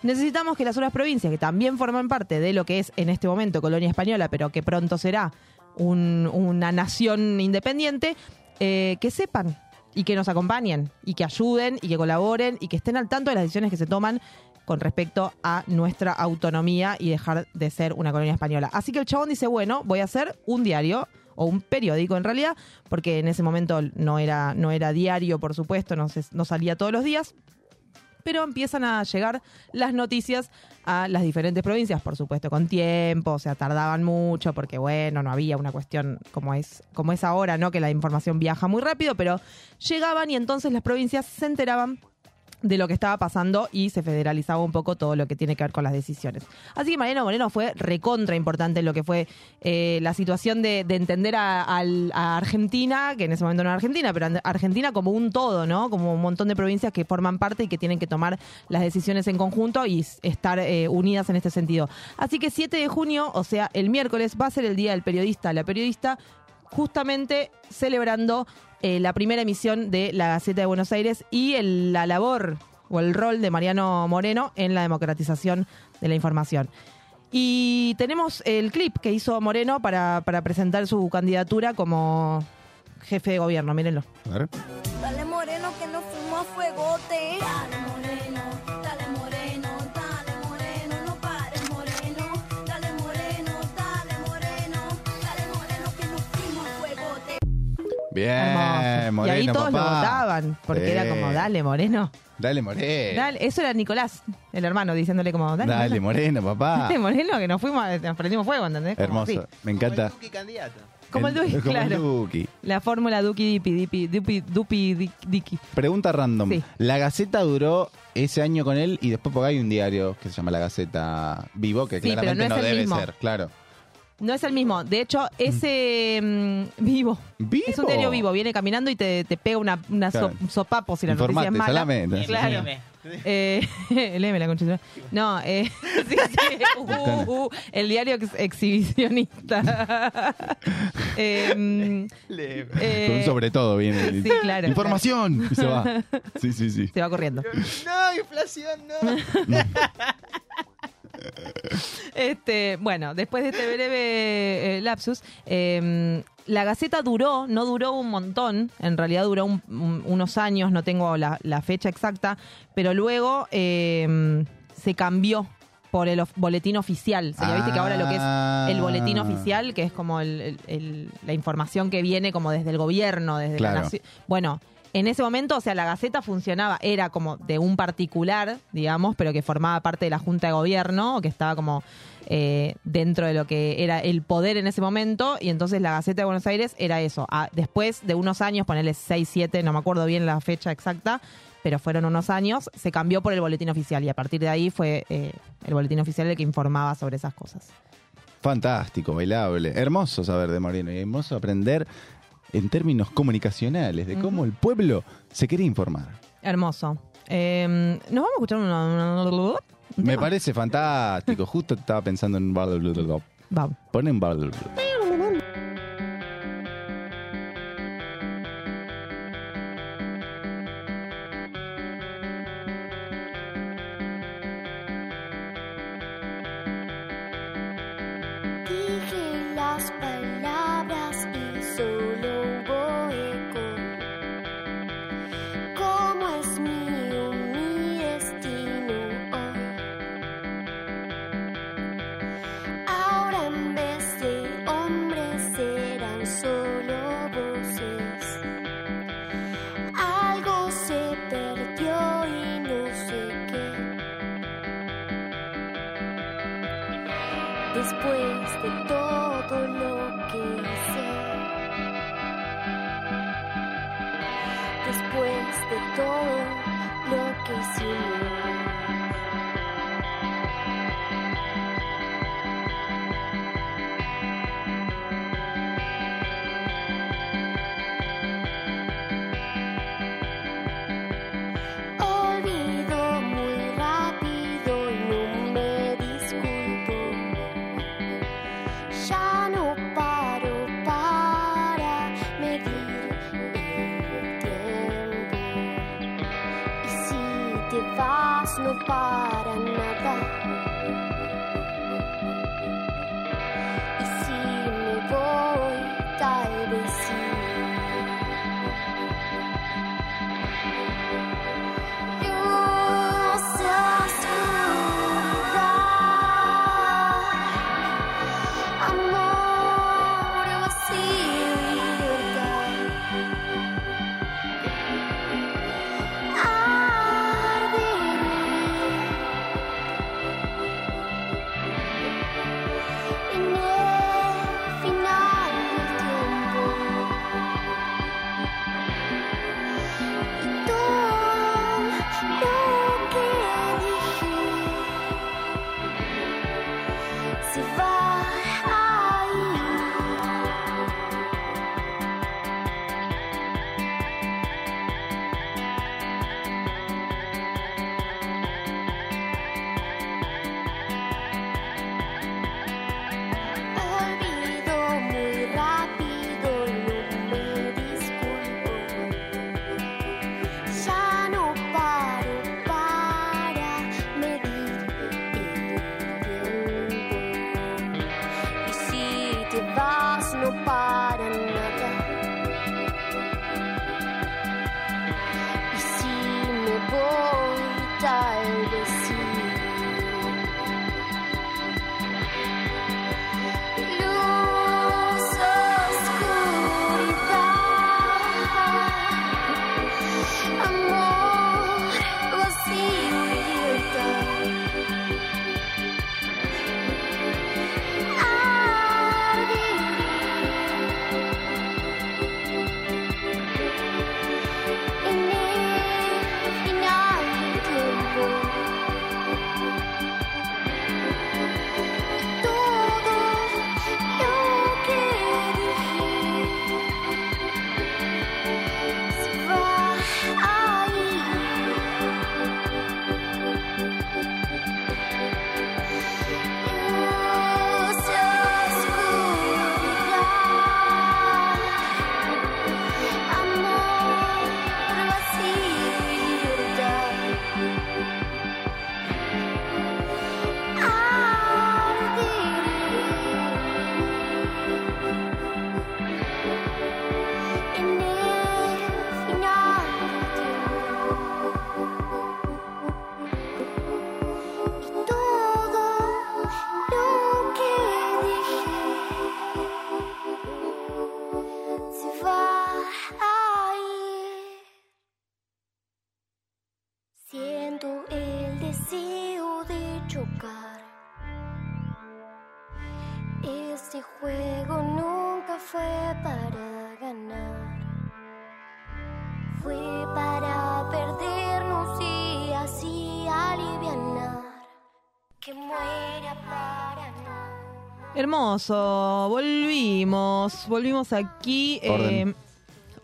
Necesitamos que las otras provincias, que también forman parte de lo que es en este momento colonia española, pero que pronto será un- una nación independiente, eh, que sepan y que nos acompañen y que ayuden y que colaboren y que estén al tanto de las decisiones que se toman con respecto a nuestra autonomía y dejar de ser una colonia española. Así que el chabón dice, bueno, voy a hacer un diario o un periódico en realidad, porque en ese momento no era, no era diario, por supuesto, no, se- no salía todos los días, pero empiezan a llegar las noticias a las diferentes provincias, por supuesto, con tiempo, o sea, tardaban mucho porque, bueno, no había una cuestión como es, como es ahora, ¿no? Que la información viaja muy rápido, pero llegaban y entonces las provincias se enteraban de lo que estaba pasando y se federalizaba un poco todo lo que tiene que ver con las decisiones. Así que Mariano Moreno fue recontra importante en lo que fue eh, la situación de, de entender a, Argentina, que en ese momento no era Argentina, pero Argentina como un todo, ¿no? Como un montón de provincias que forman parte y que tienen que tomar las decisiones en conjunto y estar eh, unidas en este sentido. Así que 7 de junio, o sea, el miércoles, va a ser el Día del Periodista, la periodista, justamente celebrando eh, la primera emisión de la Gaceta de Buenos Aires y el- la labor o el rol de Mariano Moreno en la democratización de la información. Y tenemos el clip que hizo Moreno para, para presentar su candidatura como jefe de gobierno, mírenlo. A ver. Dale moreno que nos fuimos a fuegote. Bien, Hermoso. Moreno, y ahí todos lo votaban, porque Sí. era como, dale, Moreno. Dale, Moreno. Dale. Eso era Nicolás, el hermano, diciéndole como, dale, Dale, Moreno, papá. Dale, Moreno, que nos fuimos, nos prendimos fuego, ¿entendés? Como Hermoso. así. Me encanta. Como el Duki, como el claro. Duki. La fórmula Duki Dipi, Dipi, Dupi, Dupi, Di- Diki. Pregunta random. Sí. La Gaceta duró ese año con él y después porque hay un diario que se llama La Gaceta Vivo, que Sí, pero claramente no no, es el debe mismo. ser, claro. No es el mismo. De hecho, ese mm, vivo. Es un diario vivo. Viene caminando y te, te pega una, una Claro. so- sopapo si la noticia es Informate, mala. salame. entonces. Claro. Eh, léeme la madre. No, eh, sí, sí. Uh, uh, el diario ex- exhibicionista. Em, eh, Con un sobre todo viene. el- Sí, claro, Información. Y se va. Sí, sí, sí. Se va corriendo. No, inflación, no. Este, bueno, después de este breve eh, lapsus, eh, la Gaceta duró, no duró un montón, en realidad duró un- un- unos años, no tengo la, la fecha exacta, pero luego eh, se cambió por el of- boletín oficial. Sería, viste que ahora lo que es el boletín Ah. oficial, que es como el- el- el- la información que viene como desde el gobierno, desde Claro. la nación. Bueno, en ese momento, o sea, la Gaceta funcionaba, era como de un particular, digamos, pero que formaba parte de la Junta de Gobierno, que estaba como eh, dentro de lo que era el poder en ese momento, y entonces la Gaceta de Buenos Aires era eso. Ah, después de unos años, ponerle 6, 7, no me acuerdo bien la fecha exacta, pero fueron unos años, se cambió por el boletín oficial, y a partir de ahí fue eh, el boletín oficial el que informaba sobre esas cosas. Fantástico, bailable. Hermoso saber de Moreno y hermoso aprender en términos comunicacionales de cómo el pueblo se quería informar. Hermoso. Eh, Nos vamos a escuchar una... una- Me parece fantástico. Justo estaba pensando en un Vamos. Ponen un Hermoso, volvimos, volvimos aquí. Orden. eh,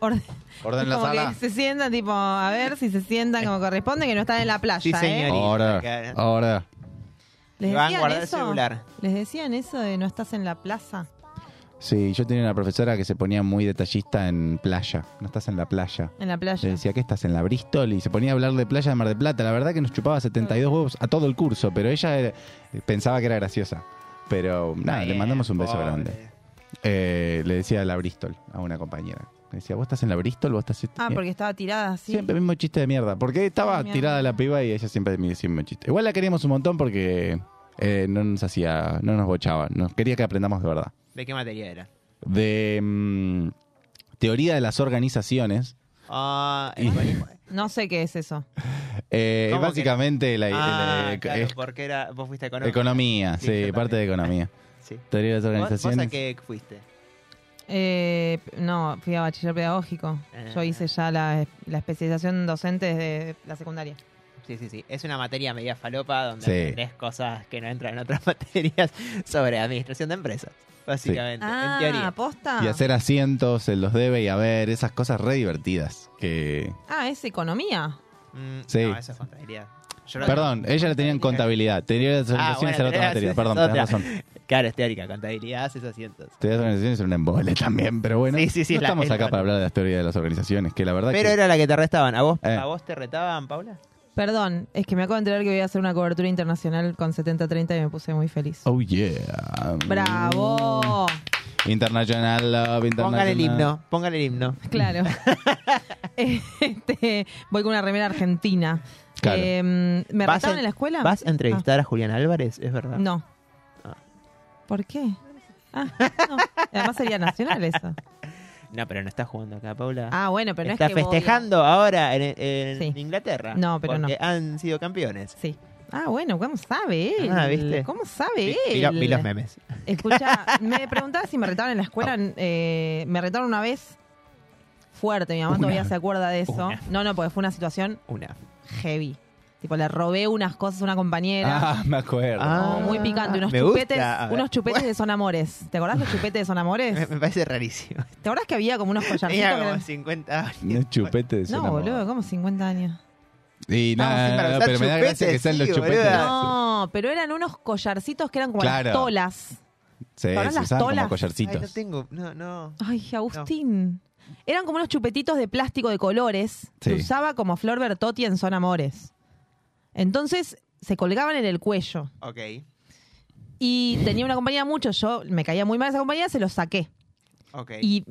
orden. Orden en la Como sala. que se sientan, tipo, a ver si se sientan como corresponde, que no están en la playa, Sí, ¿eh? señorita. Ahora, ahora. ¿Les decían el eso? celular. ¿Les decían eso de no estás en la plaza? Sí, yo tenía una profesora que se ponía muy detallista en playa. No estás en la playa. En la Le playa. decía que estás en la Bristol y se ponía a hablar de playa de Mar del Plata. La verdad que nos chupaba 72 huevos a todo el curso, pero ella pensaba que era graciosa. Pero nada, le mandamos un beso pobre. grande. Eh, le decía la Bristol a una compañera. Le decía, ¿vos estás en la Bristol? ¿Vos estás Ah, porque estaba tirada así. Siempre el mismo chiste de mierda. Porque estaba mierda. tirada la piba y ella siempre me decía el mismo chiste. Igual la queríamos un montón porque eh, no nos hacía, no nos bochaba. Nos quería que aprendamos de verdad. ¿De qué materia era? De mm, teoría de las organizaciones. Ah, Y- No sé qué es eso. Eh, ¿Cómo que básicamente la, Ah, la- claro, es- porque era, vos fuiste economía. economía, Sí, sí, yo parte de economía. Sí. Teoría de las ¿Vos, vos a organizaciones. qué fuiste? Eh, no, fui a bachiller pedagógico. Yo Ah. hice ya la, la especialización docente desde la secundaria. Sí, sí, sí. Es una materia media falopa donde Sí. aprendés cosas que no entran en otras materias sobre administración de empresas, básicamente. en Ah, teoría. Y hacer asientos en los debe y haber, esas cosas re divertidas. Que... Ah, es economía. Mm, Sí. No, eso es contabilidad. Yo Perdón, ella la tenía en contabilidad. Teoría de las Ah, organizaciones bueno, era otra materia. es Perdón, tenés razón. Claro, es teórica. Contabilidad, haces asientos. Teoría de las organizaciones era un embole también, pero bueno. Sí, sí, sí, no la- estamos es acá la- para hablar de las teorías de las organizaciones, que la verdad Pero que... era la que te restaban. ¿A vos, Eh. ¿A vos te retaban, Paula? Perdón, es que me acabo de enterar que voy a hacer una cobertura internacional con 70-30 y me puse muy feliz. Oh, yeah. ¡Bravo! International Love, International... Póngale el himno, póngale el himno. Claro. Este, voy con una remera argentina. Claro. Eh, ¿Me ¿Vas en- en la escuela? ¿Vas a entrevistar a Julián Álvarez? ¿Es verdad? Ah. No. Ah. ¿Por qué? Ah, no. Además sería nacional eso. No, pero no está jugando acá, Paula. Ah, bueno, pero no está es que festejando ahora en, en Sí. Inglaterra. No, pero porque han sido campeones. Sí. Ah, bueno, ¿cómo sabe él? Ah, ¿viste? ¿Cómo sabe Vi- él? vi lo- vi los memes. Escucha, me preguntaba si me retaron en la escuela. eh, me retaron una vez fuerte. Mi mamá Una. todavía se acuerda de eso. Una. No, no, porque fue una situación Una. heavy. Tipo, le robé unas cosas a una compañera. Ah, me acuerdo. No, muy picante, unos me chupetes, gusta. Unos chupetes de Son Amores. ¿Te acordás de los chupetes de Son Amores? Me, me parece rarísimo. ¿Te acordás que había como unos collarcitos? Tenía que como eran- 50 años. No chupete de No, Son Amor. boludo, como 50 años. Y nada, no, pero me da gracia que chupetes, sean los chupetes. boluda. No, pero eran unos collarcitos que eran como Claro. las tolas. Sí, ¿Ahora se las usaban como tolas? Ay, no collarcitos. tengo. No, no. Ay, Agustín. Eran como unos chupetitos de plástico de colores que Sí. usaba como Flor Bertotti en Son Amores. Entonces se colgaban en el cuello. Ok. Y tenía una compañía mucho, yo me caía muy mal esa compañía, se los saqué. Ok. Y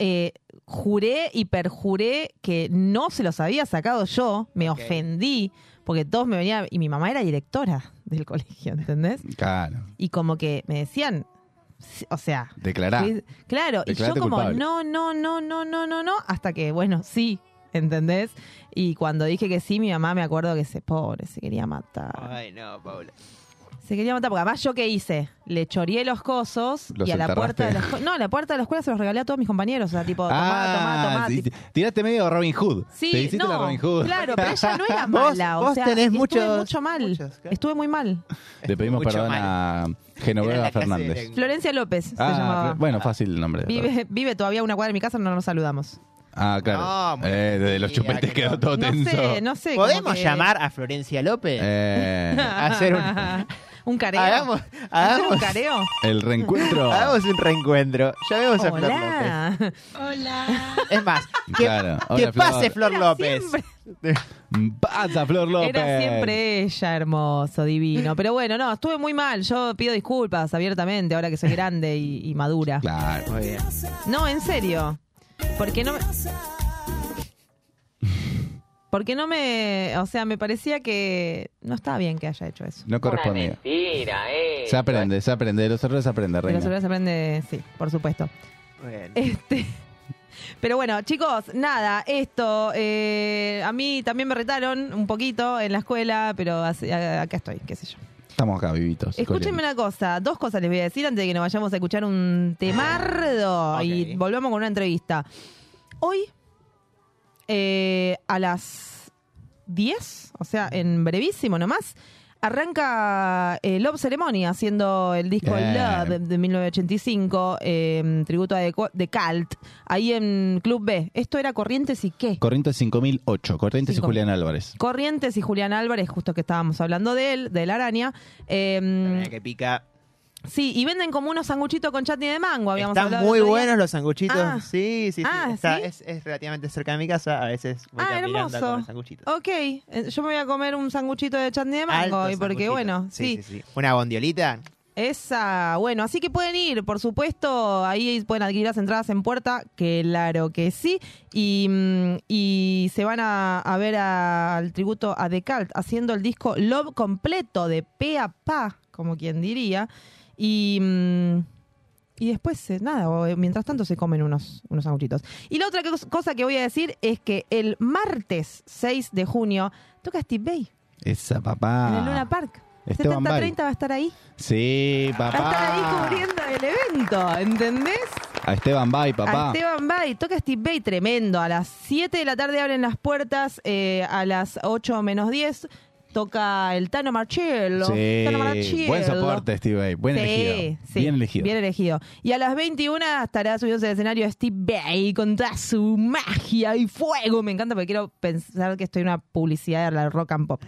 eh, juré y perjuré que no se los había sacado yo, me ofendí, porque todos me venían, y mi mamá era directora del colegio, ¿entendés? Claro. Y como que me decían, o sea, Declará. fui- claro, y yo como, culpable. no, no, no, no, no, no, no, hasta que, bueno, sí, ¿entendés? Y cuando dije que sí, mi mamá me acuerdo que se, pobre, se quería matar. Ay, no, Paula. Se quería matar, porque además yo qué hice, le choreé los cosos ¿Los y a la puerta de la escuela, no, a la puerta de la escuela se los regalé a todos mis compañeros, o sea, tipo, tomá, tomá, Ah, tomá. sí, tipo- tiraste medio Robin Hood. Sí, Te hiciste no, la Robin Hood. claro, pero ella no era Vos- mala, o vos sea, tenés estuve muchos- mucho mal, muchos, claro. estuve muy mal. Le pedimos Mucho perdón mal. a Era Genoveva la clase Fernández. de- Florencia López se Ah, llamaba. bueno, fácil el nombre. de verdad. Vive, vive todavía a una cuadra de mi casa, no nos saludamos. Ah, claro. No, muy eh, desde los chupetes quedó todo No tenso. sé, no sé. como ¿Podemos que- llamar a Florencia López? Eh, a hacer un, un careo. hagamos, ¿Hacer hagamos, un careo? el reencuentro. hagamos un reencuentro. Llamemos a Flor López. Hola. Hola. Es más, que, Claro. que Hola, Flor. pase Flor López. Pasa, Flor López. Era siempre ella, hermoso, divino. Pero bueno, no, estuve muy mal. Yo pido disculpas abiertamente ahora que soy grande y, y madura. Claro. Muy bien. No, en serio. Porque no me... Porque no me... O sea, me parecía que no estaba bien que haya hecho eso. No correspondía. Mentira, eh. Se aprende, se aprende. De los errores se aprende, reina. sobre eso se aprende, sí, por supuesto. Bien. Este, pero bueno, chicos, nada, esto, eh, a mí también me retaron un poquito en la escuela, pero acá estoy, qué sé yo. Estamos acá vivitos. Escúchenme una cosa, dos cosas les voy a decir antes de que nos vayamos a escuchar un temardo y volvamos con una entrevista. Hoy, eh, a las 10, o sea, en brevísimo nomás, arranca eh, Love Ceremony haciendo el disco Bien. Love de, de 1985, eh, tributo a The, Co- The Cult, ahí en Club B. Esto era Corrientes y qué? Corrientes 5008, Corrientes y 5000. Julián Álvarez. Corrientes y Julián Álvarez, justo que estábamos hablando de él, de la araña. Eh, que pica. Sí, y venden como unos sanguchitos con chutney de mango. Habíamos Están hablado muy buenos los sanguchitos. Ah. Sí, sí, sí. Ah, Está- ¿sí? Es, es relativamente cerca de mi casa. A veces voy Ah, a hermoso. sanguchitos. Ok, eh, yo me voy a comer un sanguchito de chutney de mango. Altos y porque, bueno, Sí, sí, sí, sí. Una bondiolita. Esa, bueno, así que pueden ir, por supuesto, ahí pueden adquirir las entradas en puerta, claro que sí, y, mm, y se van a, a ver a- al tributo a The Cult haciendo el disco Love completo de pe a pa, como quien diría, y, mm, y después, eh, nada, eh, mientras tanto se comen unos, unos sanguchitos. Y la otra cos- cosa que voy a decir es que el martes 6 de junio toca Steve Bay Esa papá. en el Luna Park. Esteban Bay. 70-30 va a estar ahí. Sí, Va a estar ahí papá. cubriendo el evento, ¿entendés? A Esteban Bay, A papá. Esteban Bay, toca Steve Bay, tremendo. A las 7 de la tarde abren las puertas, eh, a las 8 menos 10 toca el Tano Marcello. Sí, Tano Marcello. buen soporte, Steve. Buen Sí, elegido. sí, Bien elegido. Bien elegido. Y a las 21 estará subiéndose al escenario Steve Bay con toda su magia y fuego. Me encanta porque quiero pensar que estoy en una publicidad de la rock and pop.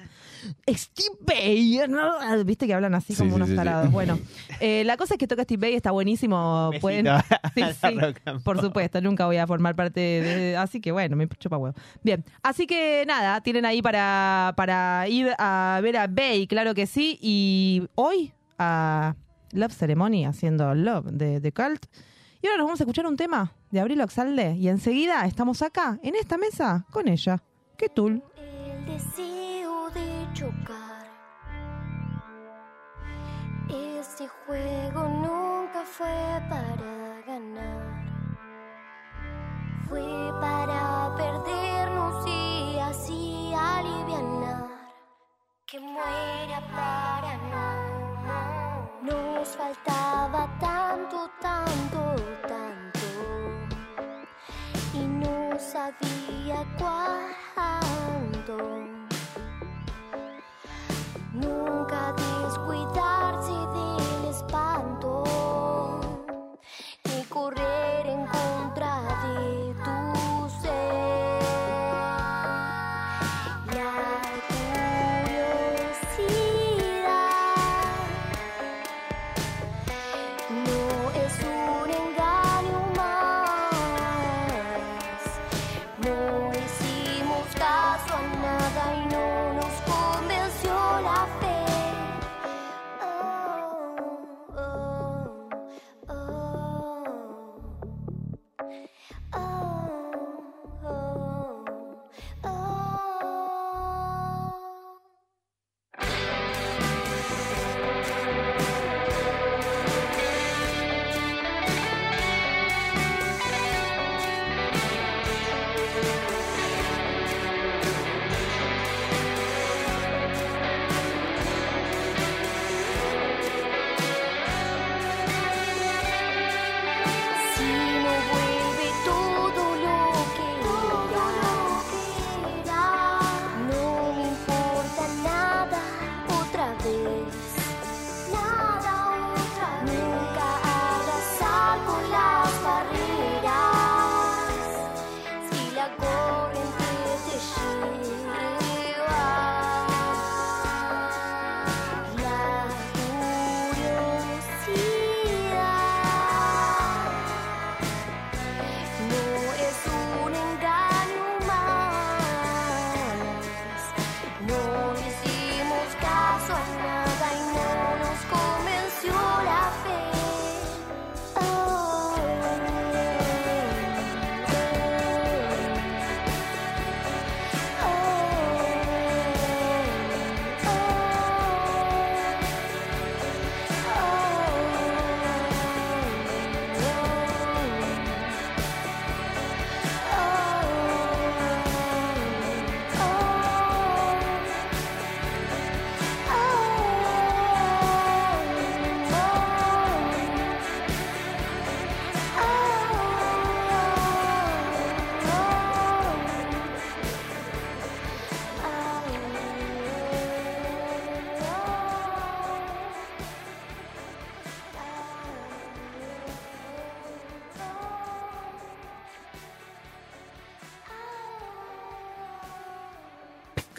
Steve Bay, ¿no? viste que hablan así Sí, como sí, unos sí, sí. tarados. Bueno, eh, la cosa es que toca Steve Bay, está buenísimo. Pueden, por supuesto, nunca voy a formar parte de, así que bueno, me chupa huevo. Bien, así que nada, tienen ahí para, para ir a ver a Bay, claro que sí, y hoy a Love Ceremony haciendo Love de The Cult. Y ahora nos vamos a escuchar un tema de Abril Oxalde y enseguida estamos acá, en esta mesa, con ella. ¿Qué tul? Chocar. Este juego nunca fue para ganar. Fue para perdernos y así alivianar. Que muera para no. Nos faltaba tanto, tanto, tanto y no sabía cuánto. Nunca descuidarse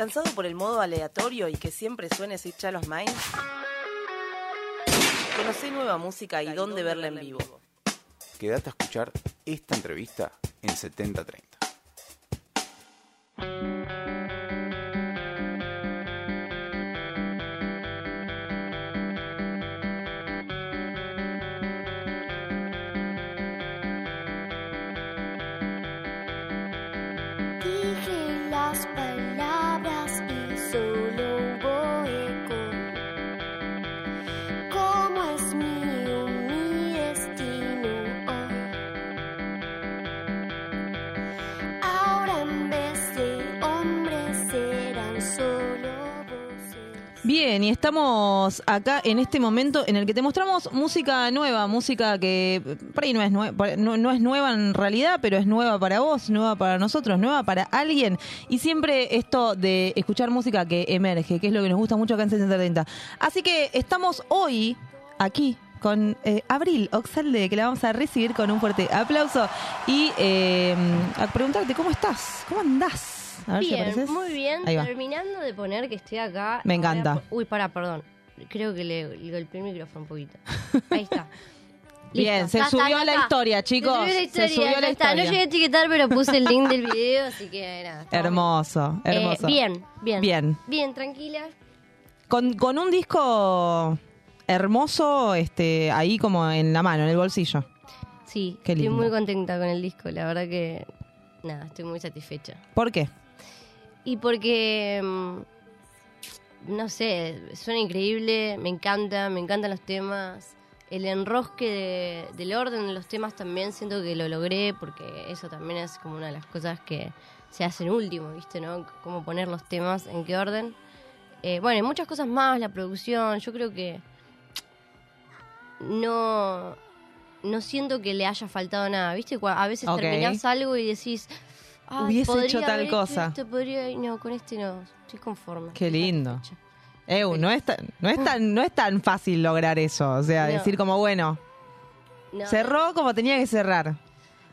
¿Cansado por el modo aleatorio y que siempre suene Sweet Child of Mine? Conocé nueva música y dónde verla en vivo. Quédate a escuchar esta entrevista en 7030. Y estamos acá en este momento en el que te mostramos música nueva, música que por ahí no es, nue- no, es nueva en realidad, pero es nueva para vos, nueva para nosotros, nueva para alguien. Y siempre esto de escuchar música que emerge, que es lo que nos gusta mucho acá en 7030. Así que estamos hoy aquí con eh, Abril Oxalde, que la vamos a recibir con un fuerte aplauso y eh, a preguntarte cómo estás, cómo andás. A ver si Bien, apareces. muy bien. Terminando de poner que estoy acá. Me encanta. Ahora- Uy, pará, perdón. Creo que le, le golpeé el micrófono un poquito. Ahí está. Bien, se está, subió ya la está. historia, chicos. Se subió la Se historia, subió ya la está. No llegué a etiquetar, pero puse el link del video, así que nada. Hermoso, Eh, hermoso. bien, bien. Bien. Bien, tranquila. Con, con un disco hermoso este, ahí como en la mano, en el bolsillo. Sí, Qué estoy lindo. muy contenta con el disco. La verdad que, nada, estoy muy satisfecha. ¿Por qué? Y porque, mm, no sé, suena increíble, me encanta, me encantan los temas. El enrosque de- del orden de los temas también siento que lo logré, porque eso también es como una de las cosas que se hacen último, ¿viste? ¿no? Cómo poner los temas, en qué orden. Eh, bueno, y muchas cosas más, la producción, yo creo que no, no siento que le haya faltado nada, ¿viste? A veces Ok. terminás algo y decís, "Ay, Hubiese hecho tal hecho cosa". esto, podría- no, con este no, estoy conforme. Qué lindo. Eu, no es, tan, no, es tan, no es tan fácil lograr eso. O sea, No. decir como, bueno, No. cerró como tenía que cerrar.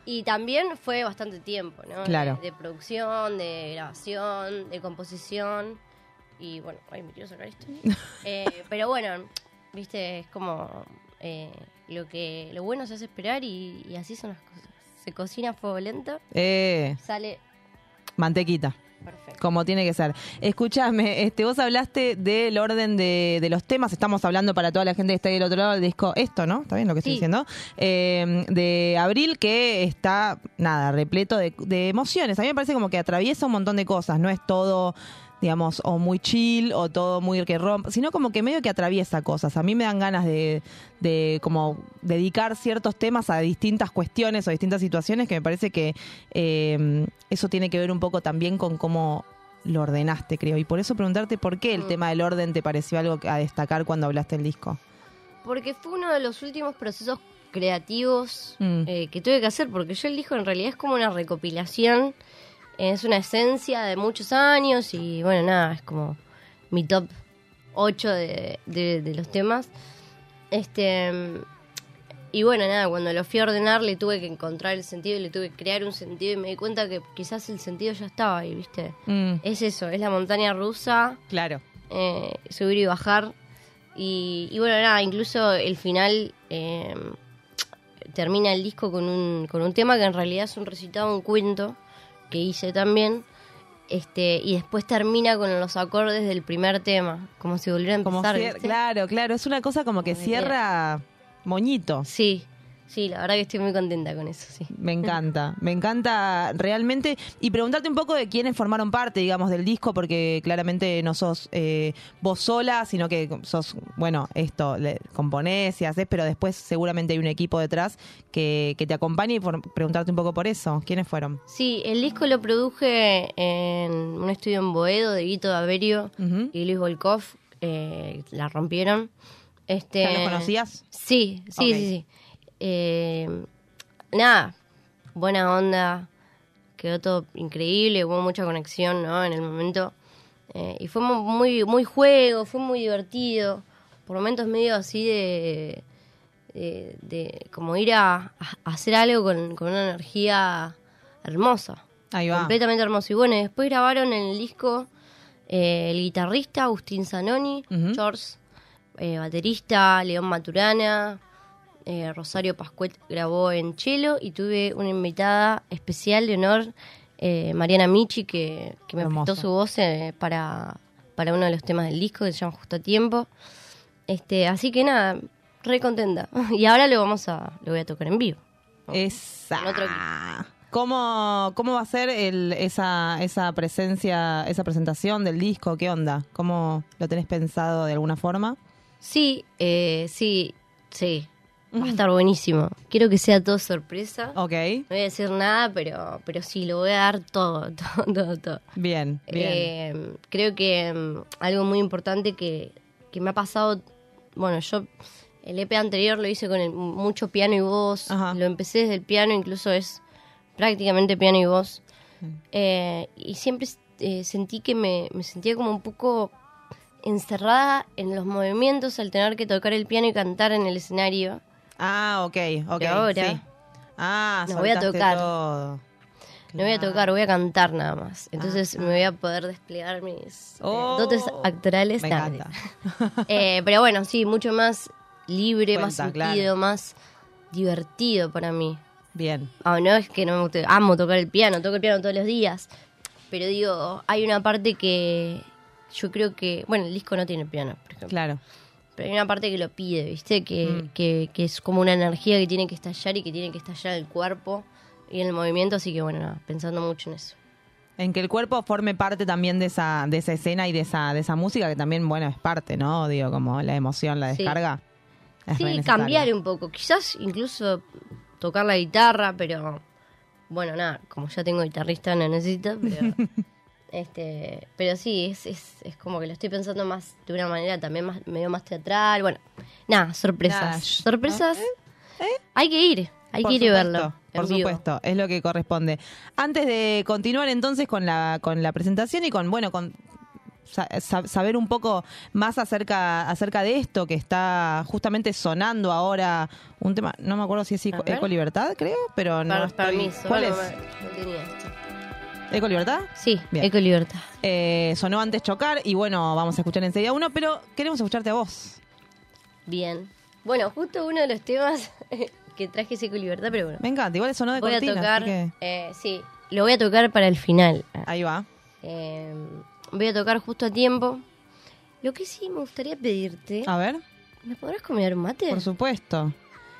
Y también fue bastante tiempo, ¿no? Claro. De, de producción, de grabación, de composición. Y bueno, ay, me quiero sacar esto. Eh, pero bueno, viste, es como eh, lo que lo bueno se hace esperar y, y así son las cosas. Se cocina a fuego lento, Eh, sale mantequita. perfecto. Como tiene que ser. Escúchame, este, vos hablaste del orden de, de los temas. Estamos hablando para toda la gente que está ahí del otro lado del disco. Esto, ¿no? ¿Está bien lo que estoy diciendo? Eh, de Abril, que está, nada, repleto de, de emociones. A mí me parece como que atraviesa un montón de cosas. No es todo digamos, o muy chill o todo muy que rompe, sino como que medio que atraviesa cosas. A mí me dan ganas de, de como dedicar ciertos temas a distintas cuestiones o distintas situaciones que me parece que eh, eso tiene que ver un poco también con cómo lo ordenaste, creo. Y por eso preguntarte por qué el Mm. tema del orden te pareció algo a destacar cuando hablaste del disco. Porque fue uno de los últimos procesos creativos Mm. eh, que tuve que hacer, porque yo el disco en realidad es como una recopilación, es una esencia de muchos años y bueno, nada, es como mi top 8 de, de- de los temas. Este y bueno, nada, cuando lo fui a ordenar le tuve que encontrar el sentido y le tuve que crear un sentido y me di cuenta que quizás el sentido ya estaba ahí, ¿viste? Mm. Es eso, es la montaña rusa. Claro. eh, subir y bajar. Y, y bueno, nada, incluso el final eh, termina el disco con un, con un tema que en realidad es un recitado, un cuento que hice también. Este, y después termina con los acordes del primer tema, como si volviera a Como empezar. ¿viste? claro, claro, es una cosa como Como que cierra moñito. Sí, sí, la verdad que estoy muy contenta con eso, sí. Me encanta, me encanta realmente. Y preguntarte un poco de quiénes formaron parte, digamos, del disco, porque claramente no sos eh, vos sola, sino que sos, bueno, esto, le, componés y haces, pero después seguramente hay un equipo detrás que, que te acompaña y por- preguntarte un poco por eso. ¿Quiénes fueron? Sí, el disco lo produje en un estudio en Boedo de Guito Averio y Luis Volkov. eh, la rompieron. Este, ¿Ya los conocías? Sí, sí, sí, sí. Eh, nada, buena onda. Quedó todo increíble, hubo mucha conexión, ¿no? En el momento. Eh, y fue mu- muy, muy juego, fue muy divertido. Por momentos medio así de... de, de como ir a, a hacer algo con, con una energía hermosa. Ahí va. Completamente hermoso. Y bueno, y después grabaron en el disco Eh, el guitarrista Agustín Zanoni, George, eh, baterista León Maturana, eh, Rosario Pascuet grabó en cello y tuve una invitada especial de honor, eh, Mariana Michi, que, que me Hermoso. prestó su voz eh, para, para uno de los temas del disco que se llama Justo a Tiempo. Este, así que nada, re contenta. Y ahora lo vamos a, lo voy a tocar en vivo. Esa. En otro ¿Cómo, ¿Cómo va a ser el, esa, esa presencia, esa presentación del disco? ¿Qué onda? ¿Cómo lo tenés pensado de alguna forma? Sí, eh, sí, sí. Va a estar buenísimo. Quiero que sea todo sorpresa. Ok. No voy a decir nada, pero, pero sí, lo voy a dar todo, todo, todo. todo. Bien, bien. Eh, creo que mm, algo muy importante que, que me ha pasado, bueno, yo el EP anterior lo hice con el- mucho piano y voz, lo empecé desde el piano, incluso es prácticamente piano y voz, Eh, y siempre eh, sentí que me, me sentía como un poco encerrada en los movimientos al tener que tocar el piano y cantar en el escenario. Ah, ok, ok. Pero ahora sí. Ah, no voy a tocar. todo. No voy a tocar, voy a cantar nada más. Entonces me voy a poder desplegar mis eh, Oh, dotes actorales. me encanta. Eh, pero bueno, sí, mucho más libre, más sentido, claro. más divertido para mí. Bien. Ah, no es que no me guste, amo tocar el piano, toco el piano todos los días. Pero digo, hay una parte que yo creo que, bueno, el disco no tiene piano, por ejemplo. Claro. Pero hay una parte que lo pide, ¿viste? Que, Mm. que, que es como una energía que tiene que estallar y que tiene que estallar en el cuerpo y en el movimiento. Así que bueno, nada, pensando mucho en eso. En que el cuerpo forme parte también de esa, de esa escena y de esa, de esa música que también, bueno, es parte, ¿no? Digo, como la emoción, la Sí. descarga. Sí, necesaria. cambiar un poco. Quizás incluso tocar la guitarra, pero bueno, nada, como ya tengo guitarrista no necesito, pero este, pero sí, es, es, es como que lo estoy pensando más de una manera también más medio más teatral. Bueno, nada, sorpresas. Nada, sh- sorpresas. Hay que ir, hay Por que ir y verlo. Por vivo. supuesto, es lo que corresponde. Antes de continuar entonces con la, con la presentación y con, bueno, con sa- sa- saber un poco más acerca, acerca de esto que está justamente sonando ahora, un tema, no me acuerdo si es Eco, Libertad, creo, pero no Para- estoy- permiso, ¿Cuál no, es? no tenía esto. ¿Eco Libertad? Sí, Bien. Eco Libertad. Eh, sonó antes Chocar y bueno, vamos a escuchar enseguida uno, pero queremos escucharte a vos. Bien. Bueno, justo uno de los temas que traje es Eco Libertad, pero bueno. Me encanta, igual sonó de voy cortina, a tocar, que- eh, sí, lo voy a tocar para el final. Ahí va. Eh, voy a tocar justo a tiempo. Lo que sí me gustaría pedirte. A ver. ¿Me podrás comer un mate? Por supuesto.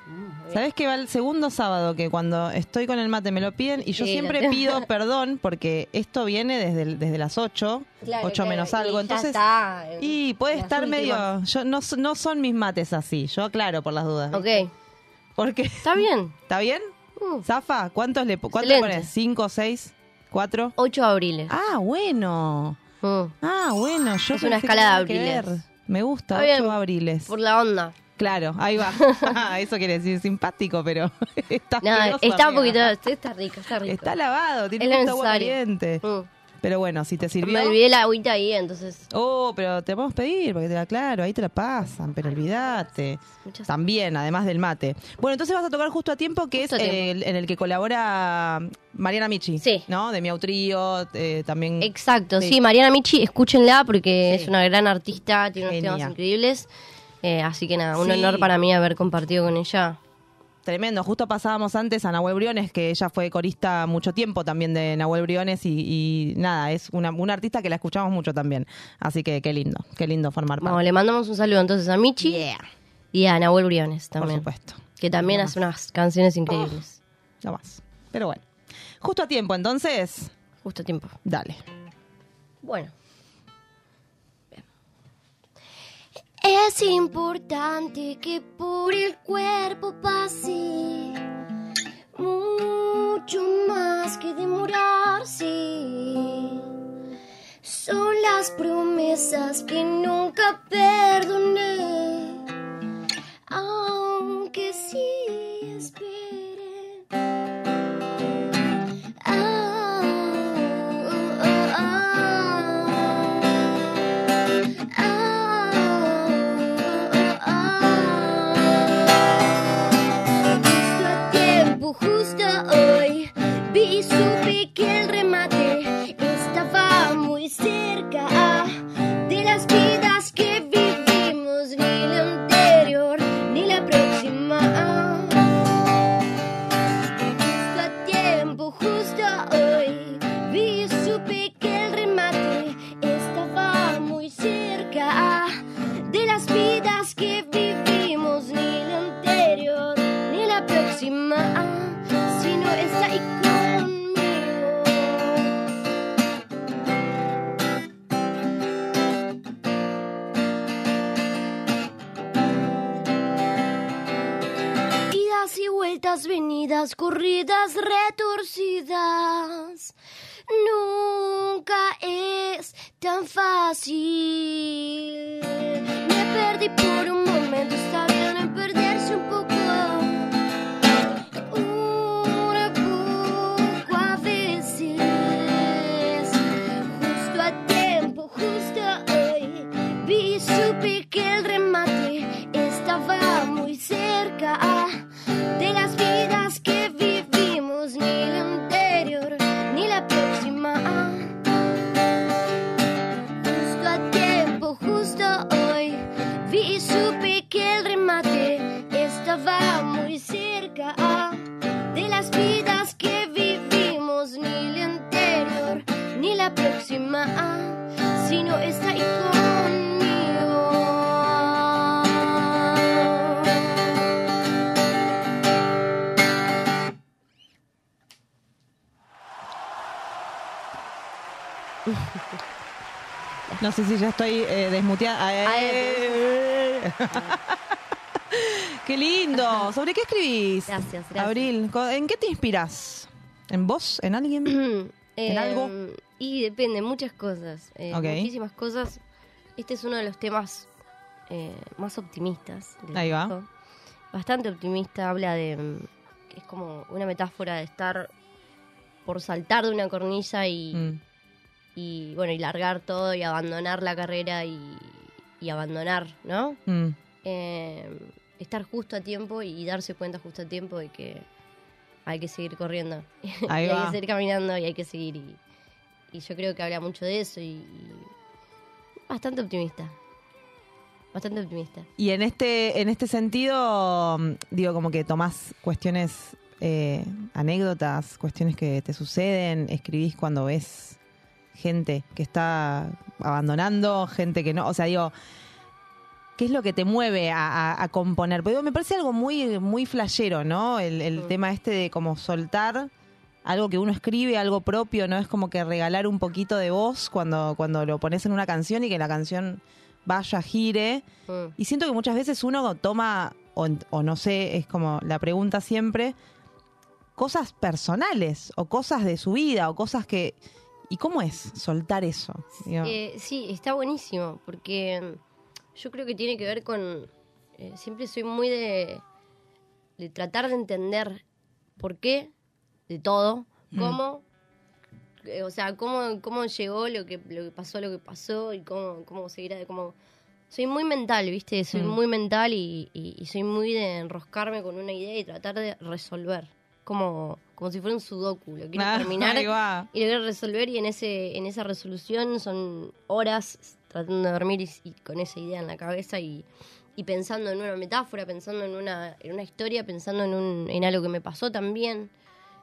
Mm, ¿Sabes que va el segundo sábado que cuando estoy con el mate me lo piden y yo Sí, siempre pido perdón porque esto viene desde, el- desde las 8, Claro, 8 claro, menos algo, ya entonces está, eh, y puede estar medio yo no no son mis mates así, yo aclaro por las dudas. Ok. Porque Está bien. ¿Está bien? Zafa, ¿cuántos le cuánto le pones? ¿5, 6, 4? 8 abriles. Ah, bueno. Ah, bueno, yo Es una pensé que escala de abriles. Me gusta, Está bien. 8 abriles. Por la onda. Claro, ahí va. Eso quiere decir simpático, pero está No, asqueroso, está un poquito. Está rico, está rico. Está lavado, tiene Es a agua caliente. Pero bueno, si te sirvió. Me olvidé la agüita ahí, entonces. Oh, pero te podemos pedir, porque te la claro, ahí te la pasan, pero olvídate. También, además del mate. Bueno, entonces vas a tocar justo a tiempo, que Justo es el, en el que colabora Mariana Michi. Sí. ¿No? De Miau Trío, eh, también. Exacto, sí. Mariana Michi, escúchenla porque es una gran artista, tiene unos temas increíbles. Eh, así que nada, un Sí. honor para mí haber compartido con ella. Tremendo, justo pasábamos antes a Nahuel Briones, que ella fue corista mucho tiempo también de Nahuel Briones y, y nada, es una, una artista que la escuchamos mucho también. Así que qué lindo, qué lindo formar parte. Bueno, le mandamos un saludo entonces a Michi y a Nahuel Briones también. Por supuesto. Que también hace unas canciones increíbles. No más. Pero bueno. Justo a tiempo, entonces. Justo a tiempo. Dale. Bueno. Es importante que por el cuerpo pase mucho más que demorarse. Son las promesas que nunca perdoné, aunque sí esperé. Si no está ahí conmigo. Idas y vueltas, venidas, corridas, retorcidas. Nunca es tan fácil. Me perdí por un momento, está bien en perderse un poco. La próxima, si no está ahí conmigo. No sé si ya estoy eh, desmuteada. Eh. qué lindo. ¿Sobre qué escribís? Gracias, gracias. Abril, ¿en qué te inspiras? ¿En vos? ¿En alguien? ¿En Eh, algo? Y depende, muchas cosas. eh. Muchísimas cosas. Este es uno de los temas eh, más optimistas. del Ahí va. Bastante optimista. Habla de. mm, es como una metáfora de estar por saltar de una cornisa y. Mm. Y bueno, y largar todo y abandonar la carrera y, y abandonar, ¿no? Mm. Eh, estar justo a tiempo y darse cuenta justo a tiempo de que hay que seguir corriendo. Ahí y hay va. que seguir caminando y hay que seguir. Y, y yo creo que habla mucho de eso y, y bastante optimista. Bastante optimista. Y en este, en este sentido, mm, digo, como que tomás cuestiones, eh, anécdotas, cuestiones que te suceden, escribís cuando ves gente que está abandonando, gente que no, o sea, digo, ¿qué es lo que te mueve a, a- a componer? Porque digo, me parece algo muy, muy flashero, ¿no? El, el tema este de como soltar algo que uno escribe, algo propio, ¿no? Es como que regalar un poquito de voz cuando, cuando lo pones en una canción y que la canción vaya, gire. Mm. Y siento que muchas veces uno toma, o, o no sé, es como la pregunta siempre, cosas personales o cosas de su vida o cosas que... ¿Y cómo es soltar eso? Eh, sí, está buenísimo, porque mm, yo creo que tiene que ver con... eh, siempre soy muy de, de tratar de entender por qué de todo, Mm. cómo, eh, o sea, cómo, cómo llegó lo que, lo que pasó, lo que pasó y cómo, cómo seguirá, cómo... Soy muy mental, ¿viste? Soy Mm. muy mental y, y- y soy muy de enroscarme con una idea y tratar de resolver. Como, como si fuera un sudoku. Lo quiero Ah, terminar va. y lo quiero resolver y en ese en esa resolución son horas tratando de dormir y, y con esa idea en la cabeza y, y pensando en una metáfora, pensando en una, en una historia, pensando en, un, en algo que me pasó también.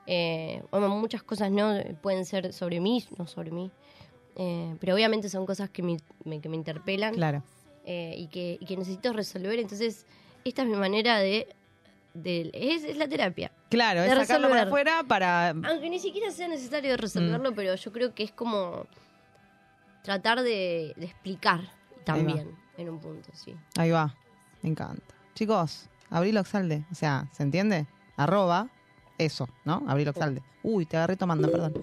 Eh, bueno, muchas cosas no pueden ser sobre mí, no sobre mí. Eh, pero obviamente son cosas que me, me- que me interpelan Claro. eh, y, que, y que necesito resolver. Entonces, esta es mi manera de... de es, es la terapia. Claro, de es sacarlo para afuera para... Aunque ni siquiera sea necesario resolverlo, Mm. pero yo creo que es como tratar de, de explicar también en un punto, sí. Ahí va, me encanta. Chicos, Abril Oxalde, o sea, ¿se entiende? Arroba, eso, ¿no? Abril Oxalde. Uy, te agarré tomando, perdón.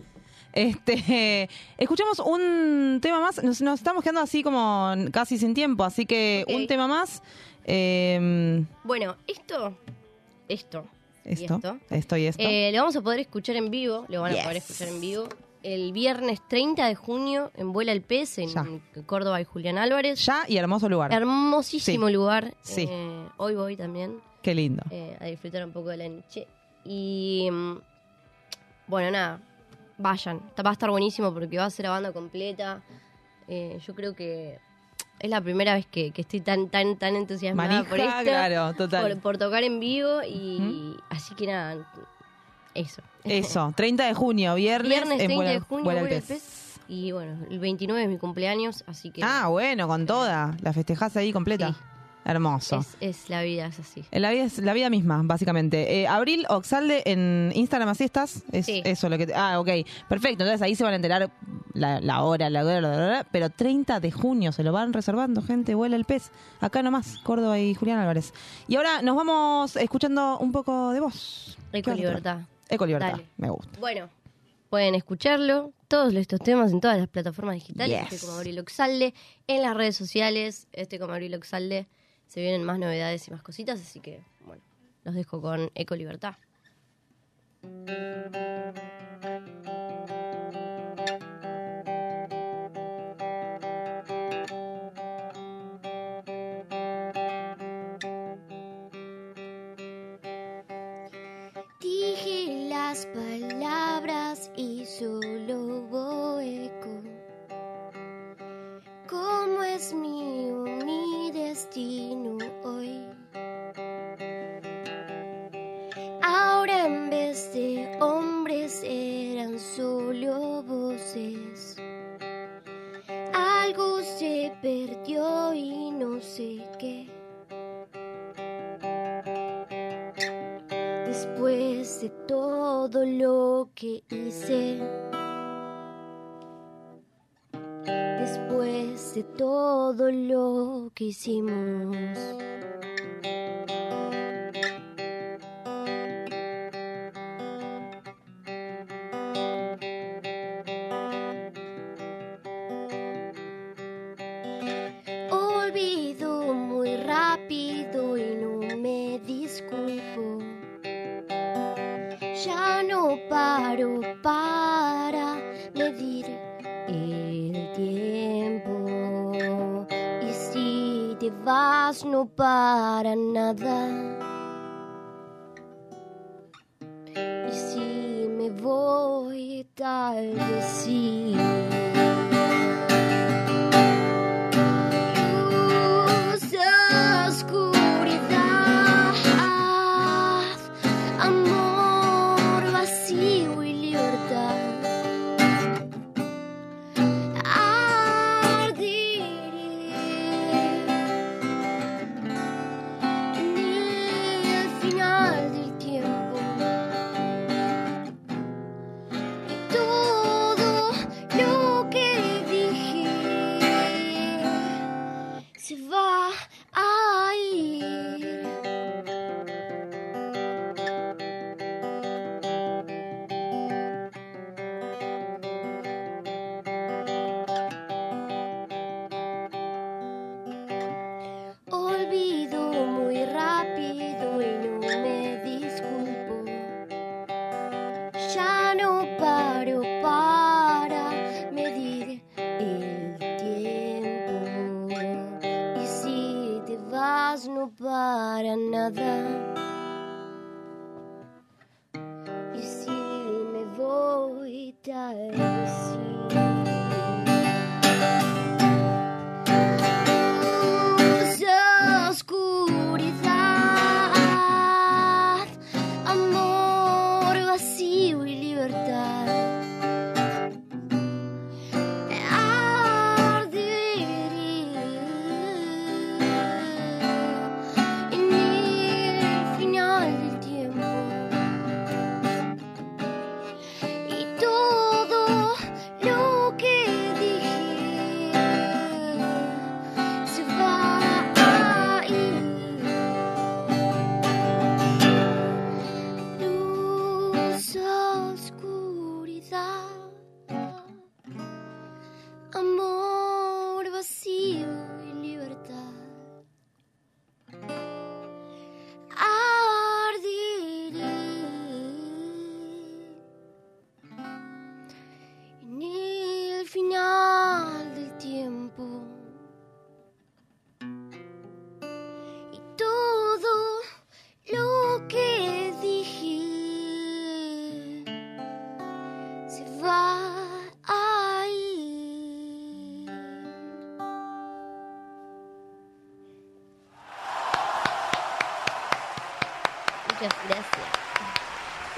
Este, escuchamos un tema más, nos, nos estamos quedando así como casi sin tiempo, así que un tema más. eh, Bueno, esto, esto, y esto, esto, esto y esto. eh, lo vamos a poder escuchar en vivo, lo van a poder escuchar en vivo el viernes 30 de junio en Vuela el Pez, en Ya. Córdoba y Julián Álvarez. ya y hermoso lugar. Hermosísimo Sí. lugar. Sí. eh, hoy voy también. Qué lindo. eh, a disfrutar un poco de la noche. Y mm, bueno, nada, vayan. Va a estar buenísimo porque va a ser la banda completa. Eh, yo creo que es la primera vez que, que estoy tan tan tan entusiasmada Manija, por esto. claro, total. Por, por tocar en vivo y así que nada, eso. Eso, 30 de junio, viernes, Viernes en 30 Vuela- de junio, Pez. Pez. Y bueno, el 29 es mi cumpleaños, así que... Ah, bueno, con toda. La festejás ahí completa. Hermoso. Es, es la vida, es así. La vida es la vida misma, básicamente. Eh, Abril Oxalde en Instagram, ¿así estás? Es Sí. eso lo que te- Ah, ok. Perfecto. Entonces ahí se van a enterar la, la hora, la hora, la hora, pero 30 de junio se lo van reservando, gente. Vuela el pez. Acá nomás, Córdoba y Julián Álvarez. Y ahora nos vamos escuchando un poco de voz. Eco ¿Qué vas a Libertad. traer? Eco Libertad. Dale. Me gusta. Bueno, pueden escucharlo, todos estos temas en todas las plataformas digitales. Yes. Estoy como Abril Oxalde. En las redes sociales, estoy como Abril Oxalde. Se vienen más novedades y más cositas, así que, bueno, los dejo con Eco Libertad. No para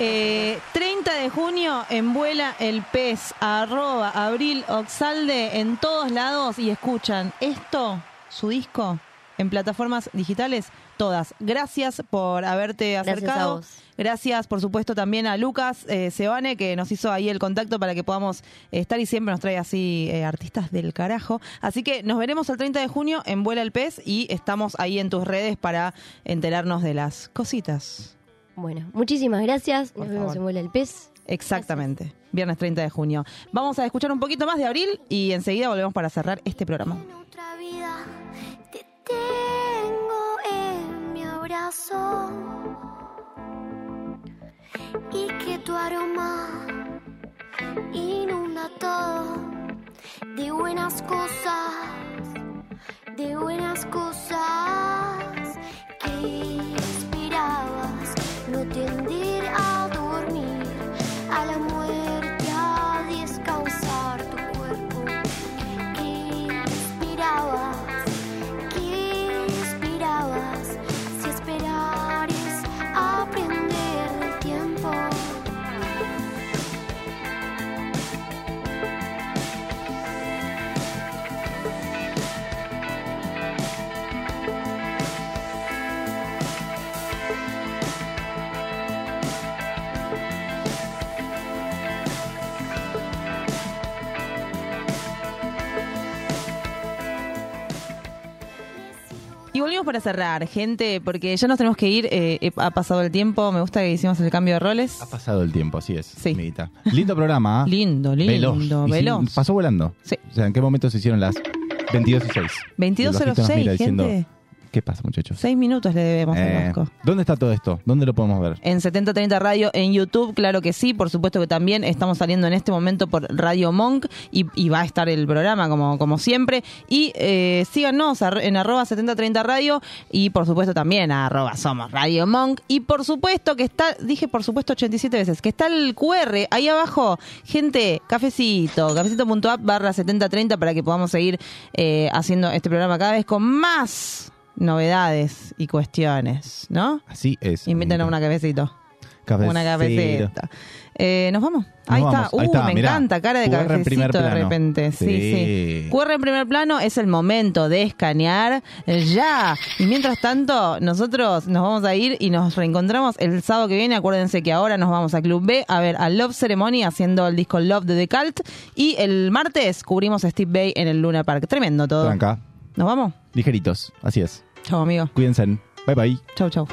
Eh, 30 de junio en Vuela el Pez, arroba Abril Oxalde en todos lados y escuchan esto, su disco, en plataformas digitales, todas. Gracias por haberte Gracias acercado. a vos. Gracias, por supuesto, también a Lucas eh, Sebane, que nos hizo ahí el contacto para que podamos eh, estar y siempre nos trae así eh, artistas del carajo. Así que nos veremos el 30 de junio en Vuela el Pez y estamos ahí en tus redes para enterarnos de las cositas. Bueno, muchísimas gracias. Nos vemos favor. en Vuela el Pez. Exactamente, viernes 30 de junio. Vamos a escuchar un poquito más de abril y enseguida volvemos para cerrar este programa. otra vida te tengo en mi abrazo y que tu aroma inunda todo de buenas cosas, de buenas cosas que volvimos para cerrar, gente, porque ya nos tenemos que ir. eh, eh, ha pasado el tiempo, me gusta que hicimos el cambio de roles. Ha pasado el tiempo, así es. Sí. Lindo programa. ¿ah? Lindo, lindo, Veloz. Y pasó volando. Sí. O sea, ¿en qué momento se hicieron las 22 y 6? 22.06, gente. ¿Qué pasa, muchachos? Seis minutos le debemos al Eh, Vasco. ¿Dónde está todo esto? ¿Dónde lo podemos ver? En 7030 Radio, en YouTube, claro que sí, por supuesto que también estamos saliendo en este momento por Radio Monk y, y va a estar el programa como, como siempre. Y eh, síganos en arroba 7030 Radio y por supuesto también a arroba somos Radio Monk. Y por supuesto que está, dije por supuesto 87 veces, que está el QR ahí abajo. Gente, cafecito, cafecito.app barra 7030 para que podamos seguir eh, haciendo este programa cada vez con más novedades y cuestiones, ¿no? Así es. Inviten a una cafecito. Cafecito. Una cafecita. Eh, ¿Nos vamos? ahí, está. Ahí Uh, está, me mirá. encanta, cara de primer de repente. Sí, sí. Sí. QR en primer plano es el momento de escanear ya. Y mientras tanto, nosotros nos vamos a ir y nos reencontramos el sábado que viene. Acuérdense que ahora nos vamos a Club B a ver a Love Ceremony haciendo el disco Love de The Cult. Y el martes cubrimos a Steve Bay en el Luna Park. Tremendo todo. Tranca. ¿Nos vamos? Ligeritos. Así es. Chao, amigo. Cuídense. Bye bye. Chau, chau.